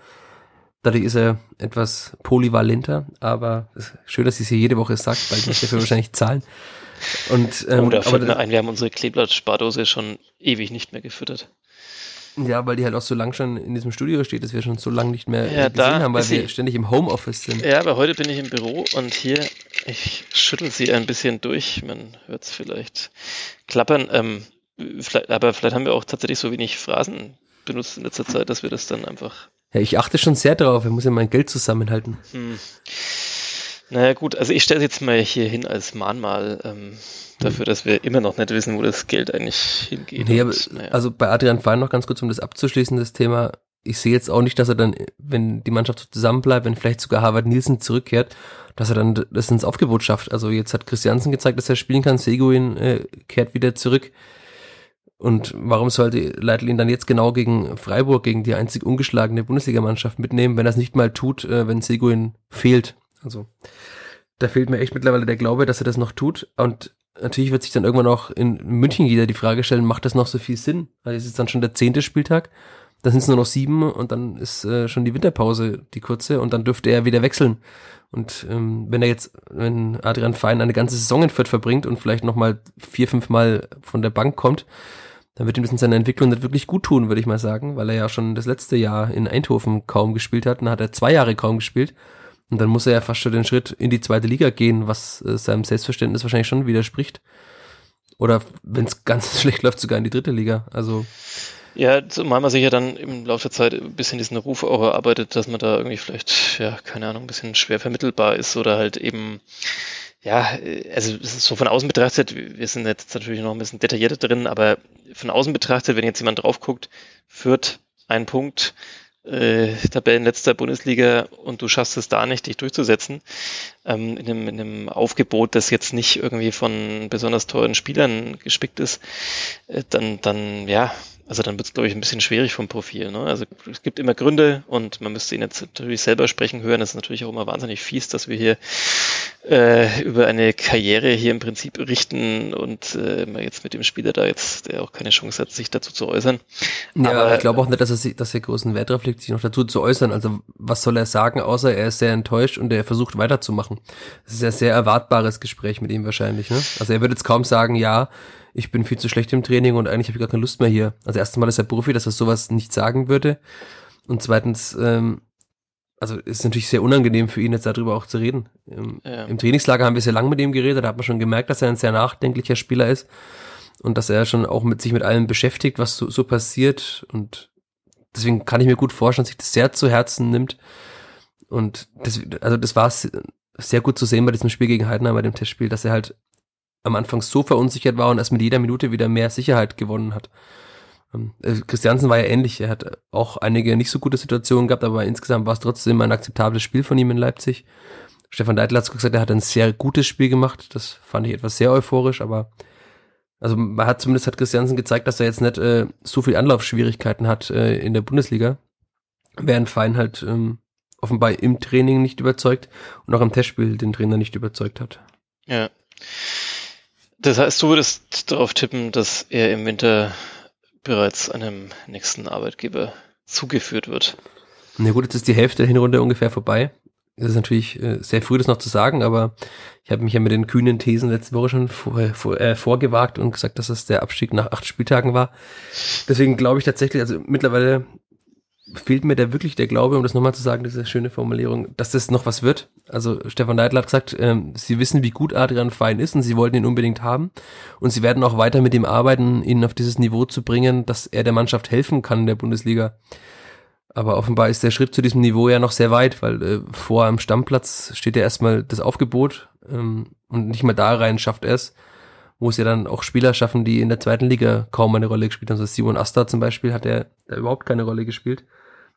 Dadurch ist er etwas polyvalenter, aber schön, dass ich es hier jede Woche sagt, weil ich muss dafür wahrscheinlich zahlen. Und, ähm, oh, da fällt mir ein, wir haben unsere Kleeblatt-Spardose schon ewig nicht mehr gefüttert. Ja, weil die halt auch so lang schon in diesem Studio steht, dass wir schon so lange nicht mehr ja, gesehen haben, weil wir ständig im Homeoffice sind. Ja, aber heute bin ich im Büro und hier, ich schüttel sie ein bisschen durch, man hört es vielleicht klappern. Ähm, Vielleicht, aber vielleicht haben wir auch tatsächlich so wenig Phrasen benutzt in letzter Zeit, dass wir das dann einfach. Ja, ich achte schon sehr darauf, ich muss ja mein Geld zusammenhalten. Hm. Naja, gut, also ich stelle es jetzt mal hier hin als Mahnmal ähm, dafür, dass wir immer noch nicht wissen, wo das Geld eigentlich hingeht. Nee, aber, naja. Also bei Adrian Fein noch ganz kurz, um das abzuschließen, das Thema. Ich sehe jetzt auch nicht, dass er dann, wenn die Mannschaft so zusammenbleibt, wenn vielleicht sogar Harvard Nielsen zurückkehrt, dass er dann das ins Aufgebot schafft. Also jetzt hat Christiansen gezeigt, dass er spielen kann, Seguin äh, kehrt wieder zurück. Und warum sollte Leitl ihn dann jetzt genau gegen Freiburg, gegen die einzig ungeschlagene Bundesligamannschaft mitnehmen, wenn er es nicht mal tut, äh, wenn Seguin fehlt? Also da fehlt mir echt mittlerweile der Glaube, dass er das noch tut. Und natürlich wird sich dann irgendwann auch in München jeder die Frage stellen, macht das noch so viel Sinn? Weil es ist dann schon der zehnte Spieltag, dann sind es nur noch sieben und dann ist äh, schon die Winterpause die kurze und dann dürfte er wieder wechseln. Und ähm, wenn er jetzt, wenn Adrian Fein eine ganze Saison in Fürth verbringt und vielleicht nochmal vier, fünf Mal von der Bank kommt, dann wird ihm das in seiner Entwicklung nicht wirklich gut tun, würde ich mal sagen, weil er ja schon das letzte Jahr in Eindhoven kaum gespielt hat. Dann hat er zwei Jahre kaum gespielt. Und dann muss er ja fast schon den Schritt in die zweite Liga gehen, was äh, seinem Selbstverständnis wahrscheinlich schon widerspricht. Oder wenn es ganz schlecht läuft, sogar in die dritte Liga. Also. Ja, zumal man sich ja dann im Laufe der Zeit ein bisschen diesen Ruf auch erarbeitet, dass man da irgendwie vielleicht, ja, keine Ahnung, ein bisschen schwer vermittelbar ist oder halt eben ja, also so von außen betrachtet, wir sind jetzt natürlich noch ein bisschen detaillierter drin, aber von außen betrachtet, wenn jetzt jemand drauf guckt, führt ein Punkt, äh, Tabellenletzter Bundesliga und du schaffst es da nicht, dich durchzusetzen, ähm, in, einem, in einem Aufgebot, das jetzt nicht irgendwie von besonders teuren Spielern gespickt ist, äh, dann, dann ja, Also dann wird es, glaube ich, ein bisschen schwierig vom Profil. Ne? Also es gibt immer Gründe und man müsste ihn jetzt natürlich selber sprechen hören. Das ist natürlich auch immer wahnsinnig fies, dass wir hier äh, über eine Karriere hier im Prinzip richten und äh, jetzt mit dem Spieler da jetzt, der auch keine Chance hat, sich dazu zu äußern. Ja, aber ich glaube auch nicht, dass er, dass er großen Wert darauf legt, sich noch dazu zu äußern. Also was soll er sagen, außer er ist sehr enttäuscht und er versucht weiterzumachen. Das ist ja sehr erwartbares Gespräch mit ihm wahrscheinlich. Ne? Also er wird jetzt kaum sagen, ja, ich bin viel zu schlecht im Training und eigentlich habe ich gar keine Lust mehr hier. Also erstens mal ist er Profi, dass er sowas nicht sagen würde. Und zweitens, ähm, also ist natürlich sehr unangenehm für ihn jetzt darüber auch zu reden. Im, ja. Im, Trainingslager haben wir sehr lange mit ihm geredet, da hat man schon gemerkt, dass er ein sehr nachdenklicher Spieler ist und dass er schon auch mit sich mit allem beschäftigt, was so, so passiert. Und deswegen kann ich mir gut vorstellen, dass sich das sehr zu Herzen nimmt. Und das, also das war sehr gut zu sehen bei diesem Spiel gegen Heidenheim, bei dem Testspiel, dass er halt am Anfang so verunsichert war und erst mit jeder Minute wieder mehr Sicherheit gewonnen hat. Ähm, äh, Christiansen war ja ähnlich. Er hat auch einige nicht so gute Situationen gehabt, aber insgesamt war es trotzdem ein akzeptables Spiel von ihm in Leipzig. Stefan Deitler hat gesagt, er hat ein sehr gutes Spiel gemacht. Das fand ich etwas sehr euphorisch, aber also man hat zumindest hat Christiansen gezeigt, dass er jetzt nicht äh, so viel Anlaufschwierigkeiten hat äh, in der Bundesliga, während Fein halt ähm, offenbar im Training nicht überzeugt und auch im Testspiel den Trainer nicht überzeugt hat. Ja. Das heißt, du würdest darauf tippen, dass er im Winter bereits einem nächsten Arbeitgeber zugeführt wird. Na gut, jetzt ist die Hälfte der Hinrunde ungefähr vorbei. Es ist natürlich äh, sehr früh, das noch zu sagen, aber ich habe mich ja mit den kühnen Thesen letzte Woche schon vor, vor, äh, vorgewagt und gesagt, dass es der Abstieg nach acht Spieltagen war. Deswegen glaube ich tatsächlich, also mittlerweile fehlt mir da wirklich der Glaube, um das nochmal zu sagen, diese schöne Formulierung, dass das noch was wird. Also Stefan Neidl hat gesagt, ähm, sie wissen, wie gut Adrian Fein ist und sie wollten ihn unbedingt haben. Und sie werden auch weiter mit ihm arbeiten, ihn auf dieses Niveau zu bringen, dass er der Mannschaft helfen kann in der Bundesliga. Aber offenbar ist der Schritt zu diesem Niveau ja noch sehr weit, weil äh, vor am Stammplatz steht ja erstmal das Aufgebot ähm, und nicht mal da rein schafft er es wo es ja dann auch Spieler schaffen, die in der zweiten Liga kaum eine Rolle gespielt haben. Also Simon Asta zum Beispiel hat er da überhaupt keine Rolle gespielt.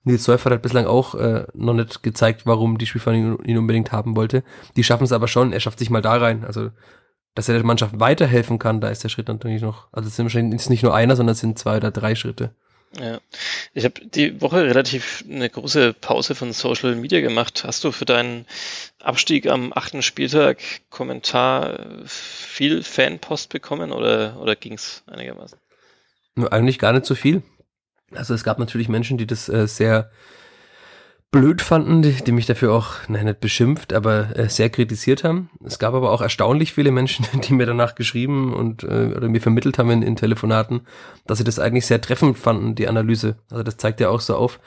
Nils Seufert hat bislang auch äh, noch nicht gezeigt, warum die Spielvereinigung ihn unbedingt haben wollte. Die schaffen es aber schon, er schafft sich mal da rein. Also, dass er der Mannschaft weiterhelfen kann, da ist der Schritt natürlich noch, also es sind wahrscheinlich nicht nur einer, sondern es sind zwei oder drei Schritte. Ja, ich habe die Woche relativ eine große Pause von Social Media gemacht. Hast du für deinen Abstieg am achten Spieltag Kommentar viel Fanpost bekommen oder, oder ging es einigermaßen? Eigentlich gar nicht so viel. Also es gab natürlich Menschen, die das äh, sehr blöd fanden, die, die mich dafür auch, nein, nicht beschimpft, aber äh, sehr kritisiert haben. Es gab aber auch erstaunlich viele Menschen, die mir danach geschrieben und äh, oder mir vermittelt haben in, in Telefonaten, dass sie das eigentlich sehr treffend fanden, die Analyse. Also das zeigt ja auch so auf,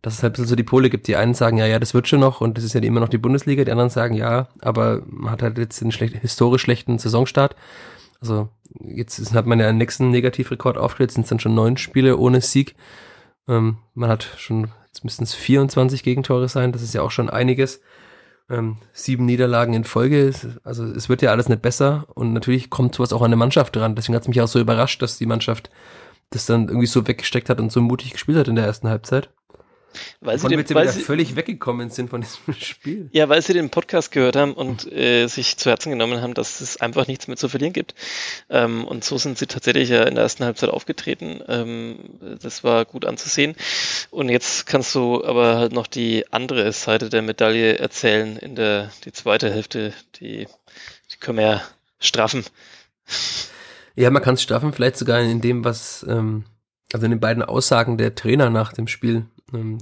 dass es halt ein bisschen so die Pole gibt. Die einen sagen, ja, ja, das wird schon noch und das ist ja immer noch die Bundesliga. Die anderen sagen, ja, aber man hat halt jetzt einen schlecht, historisch schlechten Saisonstart. Also jetzt hat man ja einen nächsten Negativrekord aufgestellt, sind es dann schon neun Spiele ohne Sieg. Ähm, man hat schon Jetzt müssten es 24 Gegentore sein, das ist ja auch schon einiges. Ähm, sieben Niederlagen in Folge, also es wird ja alles nicht besser und natürlich kommt sowas auch an der Mannschaft dran. Deswegen hat es mich auch so überrascht, dass die Mannschaft das dann irgendwie so weggesteckt hat und so mutig gespielt hat in der ersten Halbzeit. Weil sie, den, weil sie völlig weggekommen sind von diesem Spiel. Ja, weil sie den Podcast gehört haben und äh, sich zu Herzen genommen haben, dass es einfach nichts mehr zu verlieren gibt. Ähm, und so sind sie tatsächlich ja in der ersten Halbzeit aufgetreten. Ähm, das war gut anzusehen. Und jetzt kannst du aber halt noch die andere Seite der Medaille erzählen in der die zweite Hälfte. Die, die können wir ja straffen. Ja, man kann es straffen, vielleicht sogar in dem, was ähm, also in den beiden Aussagen der Trainer nach dem Spiel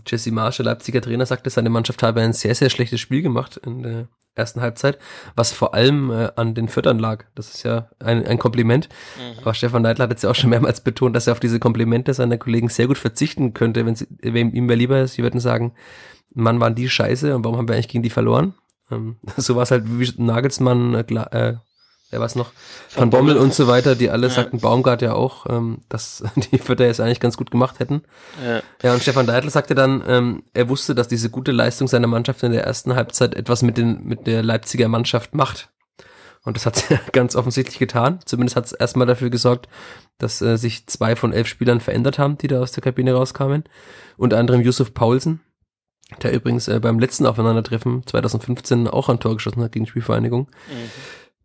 Jesse Marsch, der Leipziger Trainer, sagte, seine Mannschaft habe ein sehr, sehr schlechtes Spiel gemacht in der ersten Halbzeit, was vor allem äh, an den Füttern lag. Das ist ja ein, ein Kompliment. Mhm. Aber Stefan Neidl hat jetzt ja auch schon mehrmals betont, dass er auf diese Komplimente seiner Kollegen sehr gut verzichten könnte, wenn, sie, wenn ihm wer lieber ist. Sie würden sagen, Mann, waren die scheiße und warum haben wir eigentlich gegen die verloren? Ähm, so war es halt wie Nagelsmann äh, äh wer was noch, Van Bommel und so weiter, die alle ja. sagten, Baumgart ja auch, ähm, dass die Vierter jetzt eigentlich ganz gut gemacht hätten. Ja, ja und Stefan Deitl sagte dann, ähm, er wusste, dass diese gute Leistung seiner Mannschaft in der ersten Halbzeit etwas mit, den, mit der Leipziger Mannschaft macht. Und das hat sie ganz offensichtlich getan. Zumindest hat es erstmal dafür gesorgt, dass äh, sich zwei von elf Spielern verändert haben, die da aus der Kabine rauskamen. Unter anderem Yusuf Paulsen, der übrigens äh, beim letzten Aufeinandertreffen 2015 auch ein Tor geschossen hat gegen die Spielvereinigung. Mhm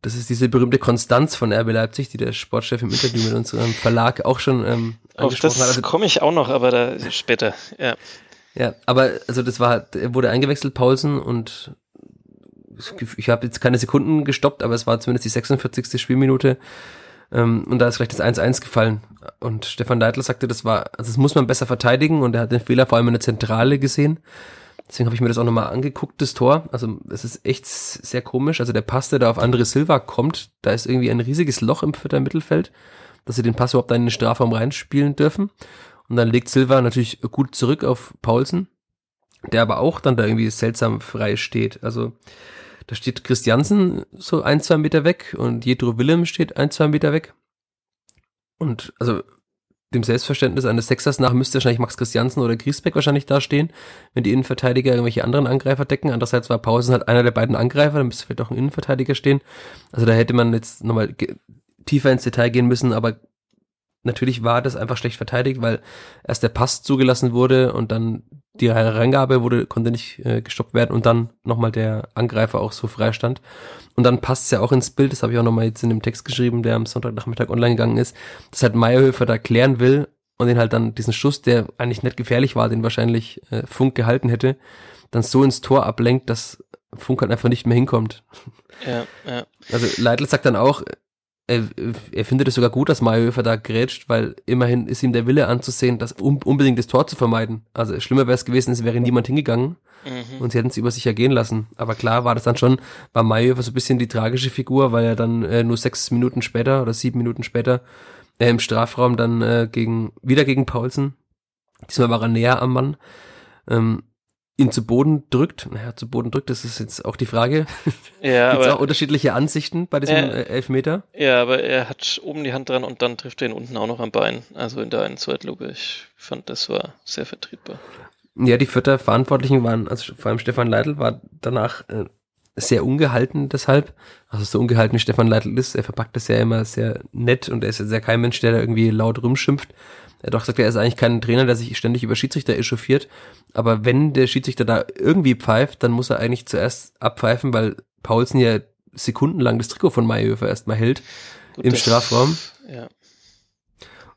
das ist diese berühmte Konstanz von RB Leipzig, die der Sportchef im Interview mit unserem Verlag auch schon ähm, angesprochen Auf das hat. Also, komme ich auch noch, aber da später, ja. Ja, aber also das war, er wurde eingewechselt, Paulsen, und ich habe jetzt keine Sekunden gestoppt, aber es war zumindest die 46. Spielminute. Ähm, und da ist gleich das 1-1 gefallen. Und Stefan Leitl sagte, das war, also das muss man besser verteidigen und er hat den Fehler vor allem in der Zentrale gesehen. Deswegen habe ich mir das auch nochmal angeguckt, das Tor. Also es ist echt sehr komisch. Also der Pass, der da auf andere Silva kommt, da ist irgendwie ein riesiges Loch im vierter Mittelfeld, dass sie den Pass überhaupt in den Strafraum reinspielen dürfen. Und dann legt Silva natürlich gut zurück auf Paulsen, der aber auch dann da irgendwie seltsam frei steht. Also da steht Christiansen so ein, zwei Meter weg und Jedro Willem steht ein, zwei Meter weg. Und also dem Selbstverständnis eines Sechsers nach müsste wahrscheinlich Max Christiansen oder Griesbeck wahrscheinlich dastehen, wenn die Innenverteidiger irgendwelche anderen Angreifer decken. Andererseits war Pausen halt einer der beiden Angreifer, dann müsste vielleicht auch ein Innenverteidiger stehen. Also da hätte man jetzt nochmal tiefer ins Detail gehen müssen, aber natürlich war das einfach schlecht verteidigt, weil erst der Pass zugelassen wurde und dann die Reingabe wurde, konnte nicht äh, gestoppt werden und dann nochmal der Angreifer auch so frei stand. Und dann passt es ja auch ins Bild, das habe ich auch nochmal jetzt in dem Text geschrieben, der am Sonntagnachmittag online gegangen ist, dass halt Meyerhöfer da klären will und den halt dann diesen Schuss, der eigentlich nicht gefährlich war, den wahrscheinlich äh, Funk gehalten hätte, dann so ins Tor ablenkt, dass Funk halt einfach nicht mehr hinkommt. Ja, ja. Also Leitl sagt dann auch, er, er findet es sogar gut, dass Mayhöfer da grätscht, weil immerhin ist ihm der Wille anzusehen, das um, unbedingt das Tor zu vermeiden. Also schlimmer wäre es gewesen, es wäre niemand hingegangen mhm. und sie hätten es über sich ergehen lassen. Aber klar war das dann schon, war Mayhöfer so ein bisschen die tragische Figur, weil er dann äh, nur sechs Minuten später oder sieben Minuten später äh, im Strafraum dann äh, gegen wieder gegen Paulsen, diesmal war er näher am Mann, ähm, ihn zu Boden drückt. Naja, zu Boden drückt, das ist jetzt auch die Frage. Ja, Gibt es auch unterschiedliche Ansichten bei diesem äh, Elfmeter? Ja, aber er hat oben die Hand dran und dann trifft er ihn unten auch noch am Bein. Also in der einen Zweitlupe. Ich fand, das war sehr vertretbar. Ja, die Vierter Verantwortlichen waren, also vor allem Stefan Leitl war danach äh, sehr ungehalten deshalb. Also so ungehalten wie Stefan Leitl ist, er verpackt das ja immer sehr nett und er ist ja kein Mensch, der da irgendwie laut rumschimpft. Er hat doch gesagt, er ist eigentlich kein Trainer, der sich ständig über Schiedsrichter echauffiert. Aber wenn der Schiedsrichter da irgendwie pfeift, dann muss er eigentlich zuerst abpfeifen, weil Paulsen ja sekundenlang das Trikot von Mayhöfer erstmal hält Gut, im Strafraum. Ja.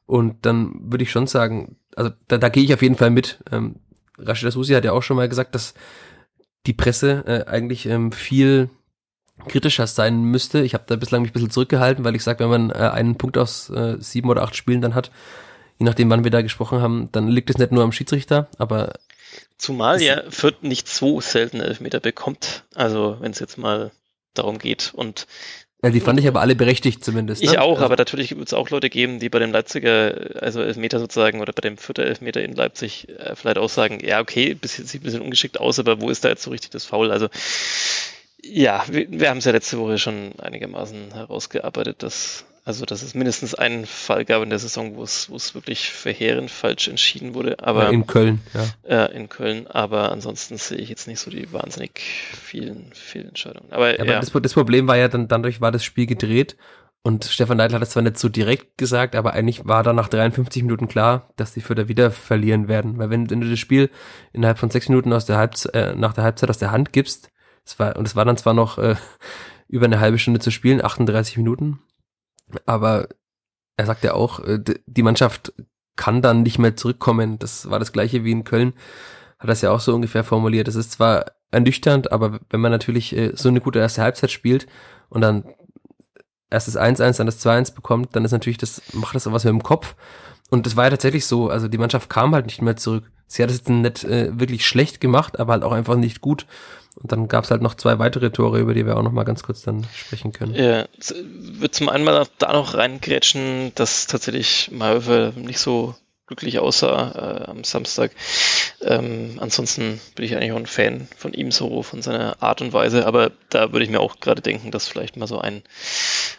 Und dann würde ich schon sagen, also da, da gehe ich auf jeden Fall mit. Ähm, Rashida Susi hat ja auch schon mal gesagt, dass die Presse äh, eigentlich ähm, viel kritischer sein müsste. Ich habe da bislang mich ein bisschen zurückgehalten, weil ich sage, wenn man äh, einen Punkt aus äh, sieben oder acht Spielen dann hat, je nachdem, wann wir da gesprochen haben, dann liegt es nicht nur am Schiedsrichter, aber. Zumal ja Fürth nicht so selten Elfmeter bekommt. Also, wenn es jetzt mal darum geht und ja, die fand ich aber alle berechtigt zumindest. Ich ne? auch, also, aber natürlich wird es auch Leute geben, die bei dem Leipziger, also Elfmeter sozusagen, oder bei dem vierter Elfmeter in Leipzig äh, vielleicht auch sagen, ja, okay, bis jetzt sieht ein bisschen ungeschickt aus, aber wo ist da jetzt so richtig das Foul? Also ja, wir, wir haben es ja letzte Woche schon einigermaßen herausgearbeitet, dass also, dass es mindestens einen Fall gab in der Saison, wo es, wo es wirklich verheerend falsch entschieden wurde. Aber ja, in Köln, ja. Äh, in Köln, aber ansonsten sehe ich jetzt nicht so die wahnsinnig vielen Fehlentscheidungen. Aber, ja, aber das, das, Problem war ja dann, dadurch war das Spiel gedreht und Stefan Neidl hat es zwar nicht so direkt gesagt, aber eigentlich war da nach 53 Minuten klar, dass die Fürther wieder verlieren werden. Weil wenn, wenn du das Spiel innerhalb von sechs Minuten aus der Halbzeit, äh, nach der Halbzeit aus der Hand gibst, es war, und es war dann zwar noch äh, über eine halbe Stunde zu spielen, 38 Minuten, aber er sagt ja auch, äh, die Mannschaft kann dann nicht mehr zurückkommen. Das war das gleiche wie in Köln. Hat das ja auch so ungefähr formuliert. Das ist zwar ernüchternd, aber wenn man natürlich äh, so eine gute erste Halbzeit spielt und dann erst das 1-1, dann das 2-1 bekommt, dann ist natürlich das, macht das auch was mit dem Kopf. Und das war ja tatsächlich so. Also die Mannschaft kam halt nicht mehr zurück. Sie hat es jetzt nicht äh, wirklich schlecht gemacht, aber halt auch einfach nicht gut. Und dann gab es halt noch zwei weitere Tore, über die wir auch noch mal ganz kurz dann sprechen können. Ja, wird zum einen mal da noch reingrätschen, dass tatsächlich Malve nicht so glücklich aussah äh, am Samstag. Ähm, ansonsten bin ich eigentlich auch ein Fan von ihm so, von seiner Art und Weise, aber da würde ich mir auch gerade denken, dass vielleicht mal so ein,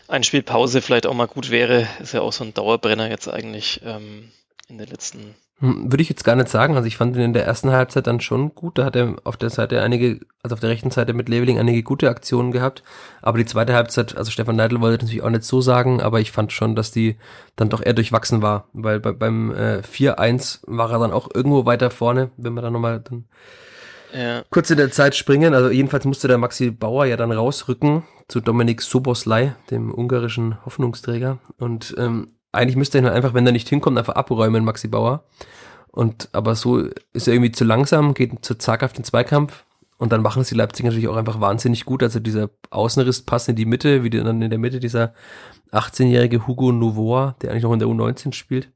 ein Spielpause vielleicht auch mal gut wäre. Ist ja auch so ein Dauerbrenner jetzt eigentlich ähm, in den letzten würde ich jetzt gar nicht sagen. Also ich fand ihn in der ersten Halbzeit dann schon gut. Da hat er auf der Seite einige, also auf der rechten Seite mit Leveling einige gute Aktionen gehabt. Aber die zweite Halbzeit, also Stefan Neidl wollte natürlich auch nicht so sagen, aber ich fand schon, dass die dann doch eher durchwachsen war. Weil bei, beim äh, 4-1 war er dann auch irgendwo weiter vorne, wenn wir dann nochmal dann ja. kurz in der Zeit springen. Also jedenfalls musste der Maxi Bauer ja dann rausrücken. zu Dominik Soboslai, dem ungarischen Hoffnungsträger. Und ähm, eigentlich müsste er einfach, wenn er nicht hinkommt, einfach abräumen, Maxi Bauer. Und aber so ist er irgendwie zu langsam, geht zu zaghaft in Zweikampf. Und dann machen sie Leipzig natürlich auch einfach wahnsinnig gut. Also dieser Außenrisspass in die Mitte, wie dann in der Mitte dieser 18-jährige Hugo Novoa, der eigentlich noch in der U19 spielt.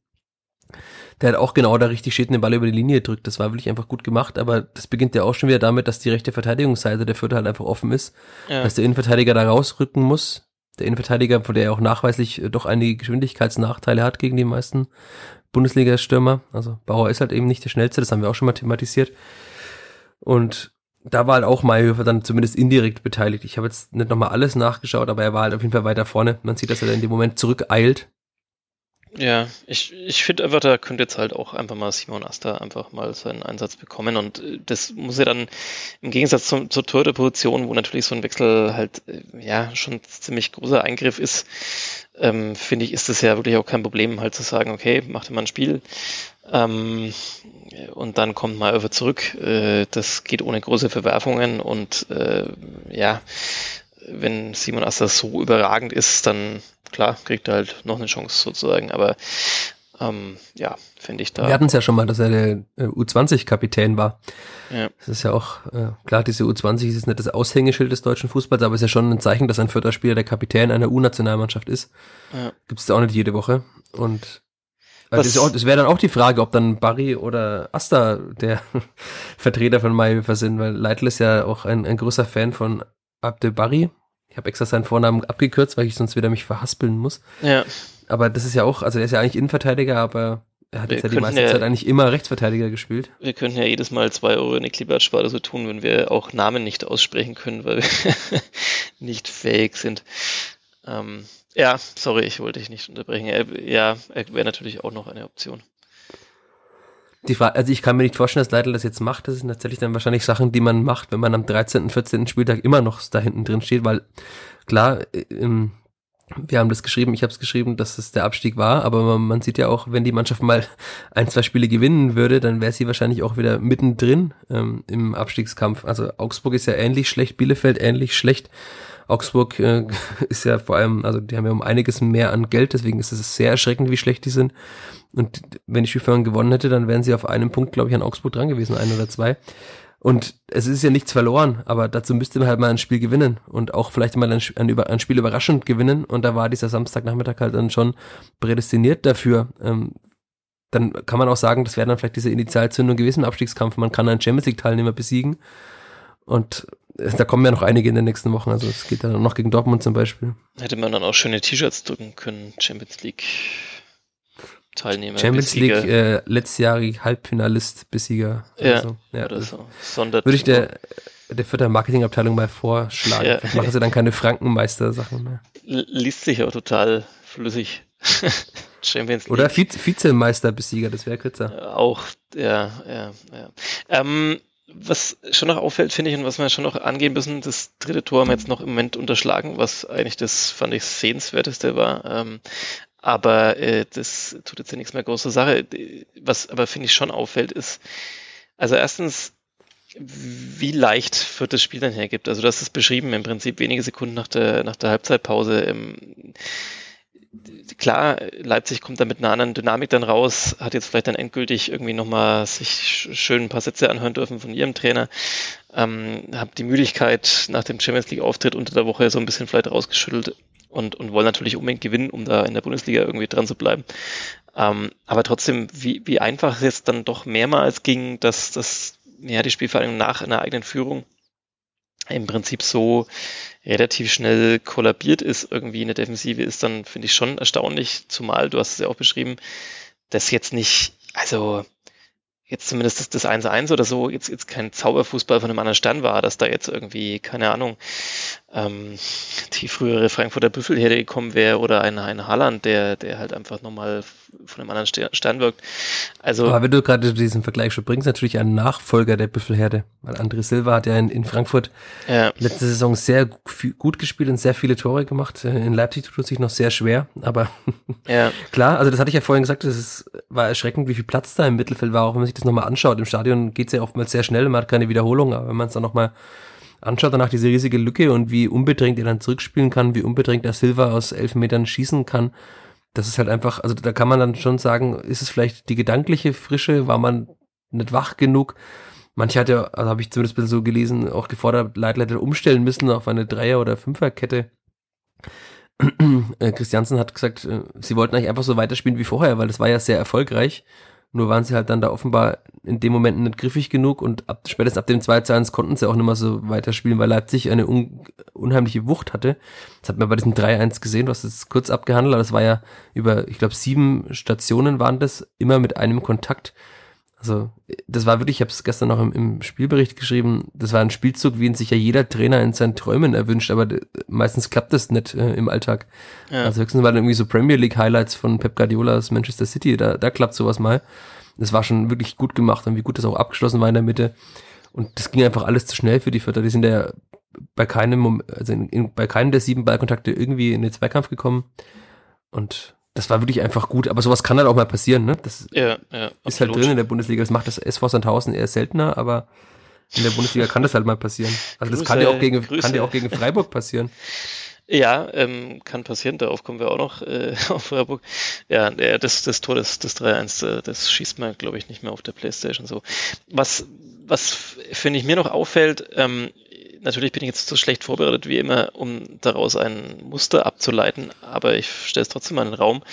Der hat auch genau da richtig steht den Ball über die Linie drückt. Das war wirklich einfach gut gemacht, aber das beginnt ja auch schon wieder damit, dass die rechte Verteidigungsseite der Vierter halt einfach offen ist, ja. dass der Innenverteidiger da rausrücken muss. Der Innenverteidiger, von der er auch nachweislich doch einige Geschwindigkeitsnachteile hat gegen die meisten Bundesliga-Stürmer. Also Bauer ist halt eben nicht der schnellste, das haben wir auch schon mal thematisiert. Und da war halt auch Mayhöfer dann zumindest indirekt beteiligt. Ich habe jetzt nicht nochmal alles nachgeschaut, aber er war halt auf jeden Fall weiter vorne. Man sieht, dass er in dem Moment zurückeilt ja, ich, ich finde einfach, da könnte jetzt halt auch einfach mal Simon Asta einfach mal seinen Einsatz bekommen und äh, das muss ja dann im Gegensatz zum, zur Torhüterposition, wo natürlich so ein Wechsel halt äh, ja schon ziemlich großer Eingriff ist, ähm, finde ich, ist das ja wirklich auch kein Problem, halt zu sagen, okay, macht mal ein Spiel ähm, und dann kommt mal zurück. Äh, das geht ohne große Verwerfungen und äh, ja, wenn Simon Asta so überragend ist, dann klar, kriegt er halt noch eine Chance sozusagen, aber ähm, ja, finde ich da. Wir hatten es ja schon mal, dass er der äh, U20-Kapitän war. Ja. Das ist ja auch, äh, klar, diese U20 ist nicht das Aushängeschild des deutschen Fußballs, aber es ist ja schon ein Zeichen, dass ein vierter Spieler der Kapitän einer U-Nationalmannschaft ist. Ja. Gibt es auch nicht jede Woche. Und das, das wäre dann auch die Frage, ob dann Barry oder Asta der Vertreter von Mayweather sind, weil Leitl ist ja auch ein, ein großer Fan von Abdel Barry, ich habe extra seinen Vornamen abgekürzt, weil ich sonst wieder mich verhaspeln muss. Ja. Aber das ist ja auch, also er ist ja eigentlich Innenverteidiger, aber er hat wir jetzt ja die meiste ja, Zeit eigentlich immer Rechtsverteidiger gespielt. Wir könnten ja jedes Mal zwei Euro in die Klibertsparte so tun, wenn wir auch Namen nicht aussprechen können, weil wir nicht fähig sind. Ähm, ja, sorry, ich wollte dich nicht unterbrechen. Er, ja, er wäre natürlich auch noch eine Option. Die Frage, also ich kann mir nicht vorstellen, dass Leitl das jetzt macht. Das sind tatsächlich dann wahrscheinlich Sachen, die man macht, wenn man am 13., 14. Spieltag immer noch da hinten drin steht, weil klar, ähm, wir haben das geschrieben, ich habe es geschrieben, dass es der Abstieg war, aber man, man, sieht ja auch, wenn die Mannschaft mal ein, zwei Spiele gewinnen würde, dann wäre sie wahrscheinlich auch wieder mittendrin ähm, im Abstiegskampf. Also Augsburg ist ja ähnlich schlecht, Bielefeld ähnlich schlecht. Augsburg äh, ist ja vor allem, also die haben ja um einiges mehr an Geld, deswegen ist es sehr erschreckend, wie schlecht die sind. Und wenn die Spielführung gewonnen hätte, dann wären sie auf einem Punkt, glaube ich, an Augsburg dran gewesen, ein oder zwei. Und es ist ja nichts verloren, aber dazu müsste man halt mal ein Spiel gewinnen und auch vielleicht mal ein, ein, ein Spiel überraschend gewinnen. Und da war dieser Samstagnachmittag halt dann schon prädestiniert dafür. Ähm, dann kann man auch sagen, das wäre dann vielleicht diese Initialzündung gewesen im Abstiegskampf. Man kann einen Champions League-Teilnehmer besiegen. Und da kommen ja noch einige in den nächsten Wochen. Also es geht dann noch gegen Dortmund zum Beispiel. Hätte man dann auch schöne T-Shirts drücken können, Champions League. Teilnehmer. Champions Besieger. League äh, letztjährig Halbfinalist Besieger. Ja, so. ja oder so. Würde ich der, der vierter Marketingabteilung mal vorschlagen. Ja. Machen sie dann keine Frankenmeister-Sachen mehr. Liest sich auch total flüssig. Champions League. Oder Vizemeister-Besieger, das wäre kürzer. Auch, ja, ja, ja. Ähm, was schon noch auffällt, finde ich, und was wir schon noch angehen müssen, das dritte Tor haben wir jetzt noch im Moment unterschlagen, was eigentlich das, fand ich, sehenswerteste war. Ähm, aber äh, das tut jetzt ja nichts mehr große Sache. Was aber finde ich schon auffällt, ist, also erstens, wie leicht wird das Spiel dann hergibt. Also das ist beschrieben im Prinzip wenige Sekunden nach der, nach der Halbzeitpause. Ähm, klar, Leipzig kommt da mit einer anderen Dynamik dann raus, hat jetzt vielleicht dann endgültig irgendwie nochmal sich schön ein paar Sätze anhören dürfen von ihrem Trainer. Ähm, hab die Müdigkeit nach dem Champions League Auftritt unter der Woche so ein bisschen vielleicht rausgeschüttelt und, und wollen natürlich unbedingt gewinnen, um da in der Bundesliga irgendwie dran zu bleiben. Ähm, aber trotzdem, wie, wie einfach es jetzt dann doch mehrmals ging, dass, dass ja, die Spielvereinigung nach einer eigenen Führung im Prinzip so relativ schnell kollabiert ist. Irgendwie in der Defensive, ist dann, finde ich, schon erstaunlich, zumal, du hast es ja auch beschrieben, dass jetzt nicht, also jetzt zumindest das, das 1-1 oder so, jetzt, jetzt kein Zauberfußball von einem anderen Stern war, dass da jetzt irgendwie, keine Ahnung, ähm, die frühere Frankfurter Büffelherde gekommen wäre oder ein, ein Haaland, der, der halt einfach nochmal von einem anderen Stern wirkt. Also, Aber wenn du gerade diesen Vergleich schon bringst, natürlich ein Nachfolger der Büffelherde, weil André Silva hat ja in, in Frankfurt ja. letzte Saison sehr gut gespielt und sehr viele Tore gemacht. In Leipzig tut es sich noch sehr schwer, aber ja. klar, also das hatte ich ja vorhin gesagt, das ist, war erschreckend, wie viel Platz da im Mittelfeld war, auch wenn man sich das nochmal anschaut. Im Stadion geht es ja oftmals sehr schnell, man hat keine Wiederholung, aber wenn man es dann nochmal anschaut, danach diese riesige Lücke und wie unbedrängt er dann zurückspielen kann, wie unbedrängt der Silva aus elf Metern schießen kann, das ist halt einfach, also da kann man dann schon sagen, ist es vielleicht die gedankliche Frische, war man nicht wach genug? Manche hat ja, also habe ich zumindest ein bisschen so gelesen, auch gefordert, Leitleiter umstellen müssen auf eine Dreier- oder Fünferkette. Äh, Christiansen hat gesagt, äh, sie wollten eigentlich einfach so weiterspielen wie vorher, weil das war ja sehr erfolgreich. Nur waren sie halt dann da offenbar in dem Moment nicht griffig genug und ab, spätestens ab dem 2 zu 1 konnten sie auch nicht mehr so weiterspielen, weil Leipzig eine un, unheimliche Wucht hatte. Das hat man bei diesem 3-1 gesehen, du hast es kurz abgehandelt, aber das war ja über, ich glaube, sieben Stationen waren das, immer mit einem Kontakt. Also das war wirklich, ich habe es gestern noch im, im, Spielbericht geschrieben, das war ein Spielzug, wie ihn sich ja jeder Trainer in seinen Träumen erwünscht, aber meistens klappt das nicht äh, im Alltag. Ja. Also höchstens waren irgendwie so Premier League Highlights von Pep Guardiolas Manchester City, da, da klappt sowas mal. Das war schon wirklich gut gemacht und wie gut das auch abgeschlossen war in der Mitte. Und das ging einfach alles zu schnell für die Vierter. Die sind ja bei keinem, also in, in, bei keinem der sieben Ballkontakte irgendwie in den Zweikampf gekommen. Und das war wirklich einfach gut, aber sowas kann halt auch mal passieren, ne? Das ja, ja, ist halt drin in der Bundesliga. Das macht das SV Sandhausen eher seltener, aber in der Bundesliga kann das halt mal passieren. Also Grüße, das kann ja auch gegen, kann ja auch gegen Freiburg passieren. Ja, ähm, kann passieren, darauf kommen wir auch noch äh, auf Freiburg. Ja, das, das Tor des, des 3-1, äh, das schießt man, glaube ich, nicht mehr auf der Playstation so. Was, was finde ich mir noch auffällt, ähm, natürlich bin ich jetzt so schlecht vorbereitet wie immer, um daraus ein Muster abzuleiten, aber ich stelle es trotzdem mal in den Raum.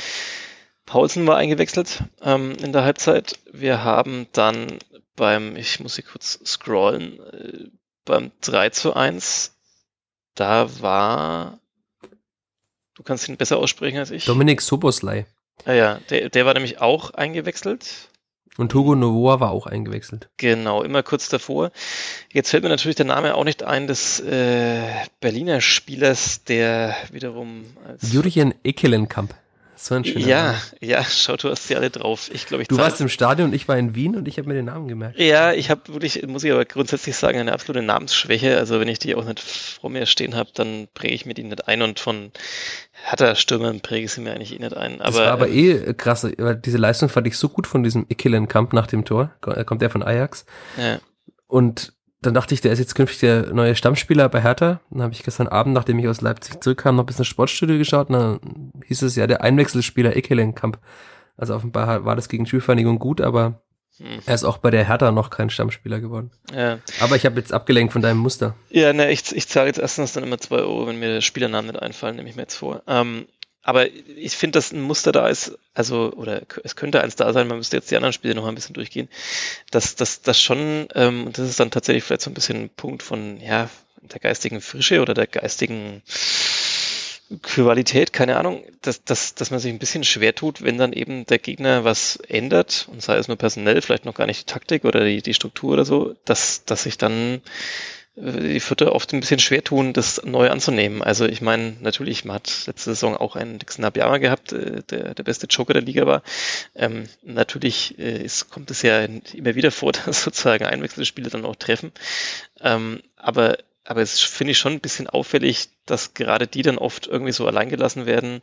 Paulsen war eingewechselt ähm, in der Halbzeit. Wir haben dann beim, ich muss hier kurz scrollen, äh, beim 3 zu 1, da war, du kannst ihn besser aussprechen als ich. Dominik Soboslai. Ah ja, der, der war nämlich auch eingewechselt. Und Hugo Novoa war auch eingewechselt. Genau, immer kurz davor. Jetzt fällt mir natürlich der Name auch nicht ein des äh, Berliner Spielers, der wiederum als Jurgen Ekelenkamp. So ein schöner Ja, Name. ja, schau, du hast sie alle drauf. Ich glaube, ich Du warst im Stadion und ich war in Wien und ich habe mir den Namen gemerkt. Ja, ich habe wirklich, muss ich aber grundsätzlich sagen, eine absolute Namensschwäche. Also wenn ich die auch nicht vor mir stehen habe, dann präge ich mir die nicht ein und von Hertha-Stürmern präge ich sie mir eigentlich eh nicht ein. Aber, das war aber ähm, eh krass, weil diese Leistung fand ich so gut von diesem Kamp nach dem Tor. Kommt ja von Ajax. Ja. Und dann dachte ich, der ist jetzt künftig der neue Stammspieler bei Hertha. Dann habe ich gestern Abend, nachdem ich aus Leipzig zurückkam, noch ein bisschen Sportstudio geschaut. Und dann hieß es ja, der Einwechselspieler Ekelenkamp. Also offenbar war das gegen Spielvereinigung gut, aber hm. er ist auch bei der Hertha noch kein Stammspieler geworden. Ja. Aber ich habe jetzt abgelenkt von deinem Muster. Ja, ne, ich, ich zahle jetzt erstens dann immer zwei Euro, wenn mir Spielernamen nicht einfallen, nehme ich mir jetzt vor. Ähm, aber ich finde, dass ein Muster da ist, also, oder es könnte eins da sein, man müsste jetzt die anderen Spiele noch ein bisschen durchgehen, dass das schon, ähm, das ist dann tatsächlich vielleicht so ein bisschen ein Punkt von, ja, der geistigen Frische oder der geistigen Qualität, keine Ahnung, dass, dass, dass man sich ein bisschen schwer tut, wenn dann eben der Gegner was ändert, und sei es nur personell, vielleicht noch gar nicht die Taktik oder die, die Struktur oder so, dass, dass sich dann die Vierte oft ein bisschen schwer tun, das neu anzunehmen. Also ich meine, natürlich, man hat letzte Saison auch einen Dixon Abiyama gehabt, äh, der der beste Joker der Liga war. Ähm, natürlich äh, ist, kommt es ja immer wieder vor, dass sozusagen Einwechselspiele dann auch treffen. Ähm, aber aber es finde ich schon ein bisschen auffällig, dass gerade die dann oft irgendwie so allein gelassen werden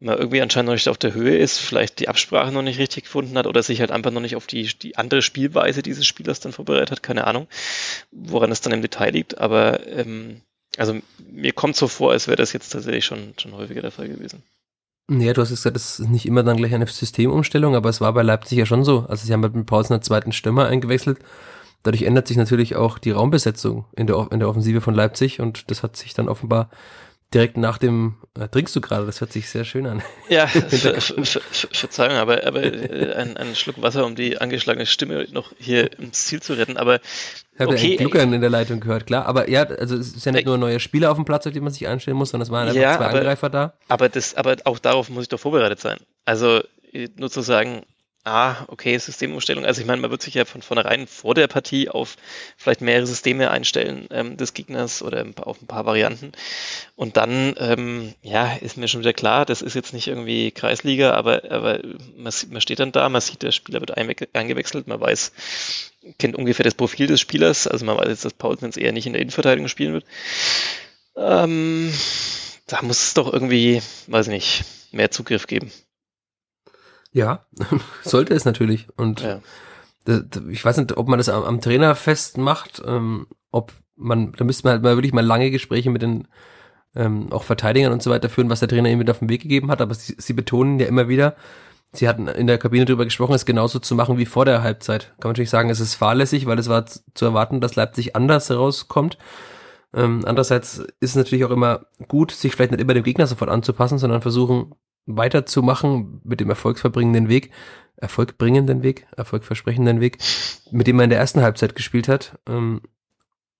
man irgendwie anscheinend noch nicht auf der Höhe ist, vielleicht die Absprache noch nicht richtig gefunden hat oder sich halt einfach noch nicht auf die, die andere Spielweise dieses Spielers dann vorbereitet hat, keine Ahnung, woran es dann im Detail liegt, aber ähm, also mir kommt so vor, als wäre das jetzt tatsächlich schon, schon häufiger der Fall gewesen. Ja, du hast gesagt, es ist nicht immer dann gleich eine Systemumstellung, aber es war bei Leipzig ja schon so. Also sie haben halt mit Pausen einen zweiten Stürmer eingewechselt. Dadurch ändert sich natürlich auch die Raumbesetzung in der, in der Offensive von Leipzig und das hat sich dann offenbar direkt nach dem, äh, trinkst du gerade, das hört sich sehr schön an. Ja, ver, ver, ver, Verzeihung, aber, aber äh, ein, ein Schluck Wasser, um die angeschlagene Stimme noch hier ins Ziel zu retten, aber ich habe okay, ja Gluckern in der Leitung gehört, klar. Aber ja, also es ist ja nicht nur neue Spieler auf dem Platz, auf die man sich einstellen muss, sondern es waren einfach ja, zwei aber, Angreifer da. Aber das, aber auch darauf muss ich doch vorbereitet sein. Also nur zu sagen, ah, okay, Systemumstellung. Also ich meine, man wird sich ja von vornherein vor der Partie auf vielleicht mehrere Systeme einstellen ähm, des Gegners oder auf ein paar Varianten. Und dann, ähm, ja, ist mir schon wieder klar, das ist jetzt nicht irgendwie Kreisliga, aber, aber man, man steht dann da, man sieht, der Spieler wird eingewechselt, man weiß, kennt ungefähr das Profil des Spielers, also man weiß jetzt, dass Paulsen jetzt eher nicht in der Innenverteidigung spielen wird. Ähm, da muss es doch irgendwie, weiß nicht, mehr Zugriff geben. Ja, sollte es natürlich. Und ja. ich weiß nicht, ob man das am, am Trainer festmacht, ähm, ob man, da müsste man halt mal wirklich mal lange Gespräche mit den ähm, auch Verteidigern und so weiter führen, was der Trainer ihm mit auf den Weg gegeben hat. Aber sie, sie betonen ja immer wieder, sie hatten in der Kabine darüber gesprochen, es genauso zu machen wie vor der Halbzeit. Kann man natürlich sagen, es ist fahrlässig, weil es war zu erwarten, dass Leipzig anders herauskommt. Ähm, andererseits ist es natürlich auch immer gut, sich vielleicht nicht immer dem Gegner sofort anzupassen, sondern versuchen weiterzumachen mit dem erfolgsverbringenden Weg, erfolgbringenden Weg, erfolgversprechenden Weg, mit dem man in der ersten Halbzeit gespielt hat. Ähm,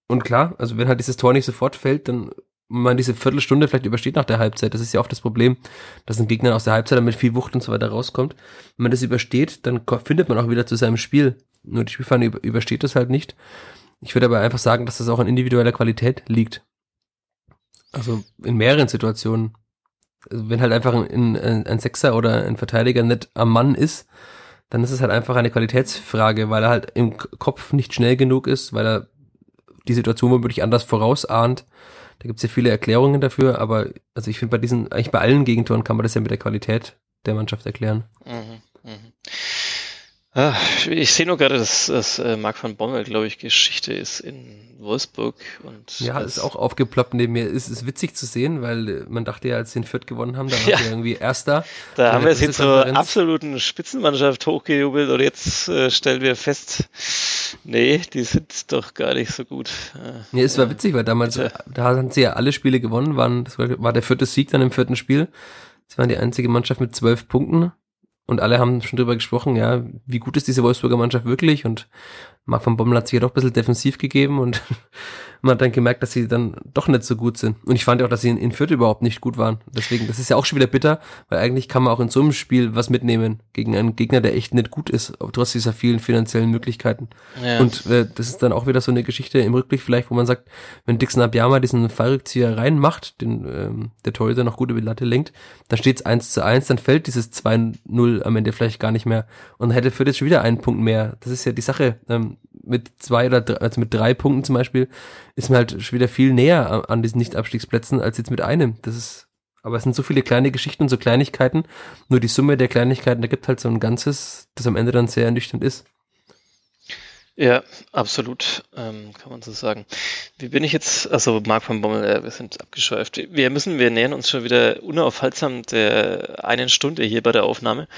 und klar, also wenn halt dieses Tor nicht sofort fällt, dann man diese Viertelstunde vielleicht übersteht nach der Halbzeit. Das ist ja oft das Problem, dass ein Gegner aus der Halbzeit mit viel Wucht und so weiter rauskommt. Wenn man das übersteht, dann findet man auch wieder zu seinem Spiel. Nur die Spielfahne übersteht das halt nicht. Ich würde aber einfach sagen, dass das auch an individueller Qualität liegt. Also in mehreren Situationen. Wenn halt einfach ein, ein, ein Sechser oder ein Verteidiger nicht am Mann ist, dann ist es halt einfach eine Qualitätsfrage, weil er halt im Kopf nicht schnell genug ist, weil er die Situation womöglich anders vorausahnt. Da gibt es ja viele Erklärungen dafür, aber also ich finde bei diesen, eigentlich bei allen Gegentoren kann man das ja mit der Qualität der Mannschaft erklären. Mhm, mh. Ich sehe nur gerade, dass, dass äh, Marc van Bommel, glaube ich, Geschichte ist in Wolfsburg. Und ja, ist auch aufgeploppt neben mir. Ist, ist witzig zu sehen, weil äh, man dachte ja, als sie in Fürth gewonnen haben, da war ja. er irgendwie Erster. Da haben wir jetzt zur absoluten Spitzenmannschaft hochgejubelt und jetzt äh, stellen wir fest, nee, die sind doch gar nicht so gut. Nee, es war witzig, weil damals, ja. da haben sie ja alle Spiele gewonnen, waren, das war, war der vierte Sieg dann im vierten Spiel. Das waren die einzige Mannschaft mit zwölf Punkten und alle haben schon drüber gesprochen, ja, wie gut ist diese Wolfsburger Mannschaft wirklich? Und Marc van Bommel hat sich ja doch ein bisschen defensiv gegeben und man hat dann gemerkt, dass sie dann doch nicht so gut sind. Und ich fand auch, dass sie in, in Fürth überhaupt nicht gut waren. Deswegen, das ist ja auch schon wieder bitter, weil eigentlich kann man auch in so einem Spiel was mitnehmen gegen einen Gegner, der echt nicht gut ist, trotz dieser vielen finanziellen Möglichkeiten. Ja. Und äh, das ist dann auch wieder so eine Geschichte im Rückblick vielleicht, wo man sagt, wenn Dixon Abiyama diesen Fallrückzieher reinmacht, den ähm, der Torhüter noch gut über die Latte lenkt, dann steht es 1 zu 1, dann fällt dieses 2-0 am Ende vielleicht gar nicht mehr und hätte Fürth jetzt schon wieder einen Punkt mehr. Das ist ja die Sache. Ähm, mit zwei oder drei, also mit drei Punkten zum Beispiel ist man halt schon wieder viel näher an diesen Nicht-Abstiegsplätzen als jetzt mit einem. Das ist, aber es sind so viele kleine Geschichten und so Kleinigkeiten. Nur die Summe der Kleinigkeiten, da gibt halt so ein Ganzes, das am Ende dann sehr ernüchternd ist. Ja, absolut, ähm, kann man so sagen. Wie bin ich jetzt, also Marc von Bommel, äh, wir sind abgeschweift. Wir müssen, wir nähern uns schon wieder unaufhaltsam der einen Stunde hier bei der Aufnahme.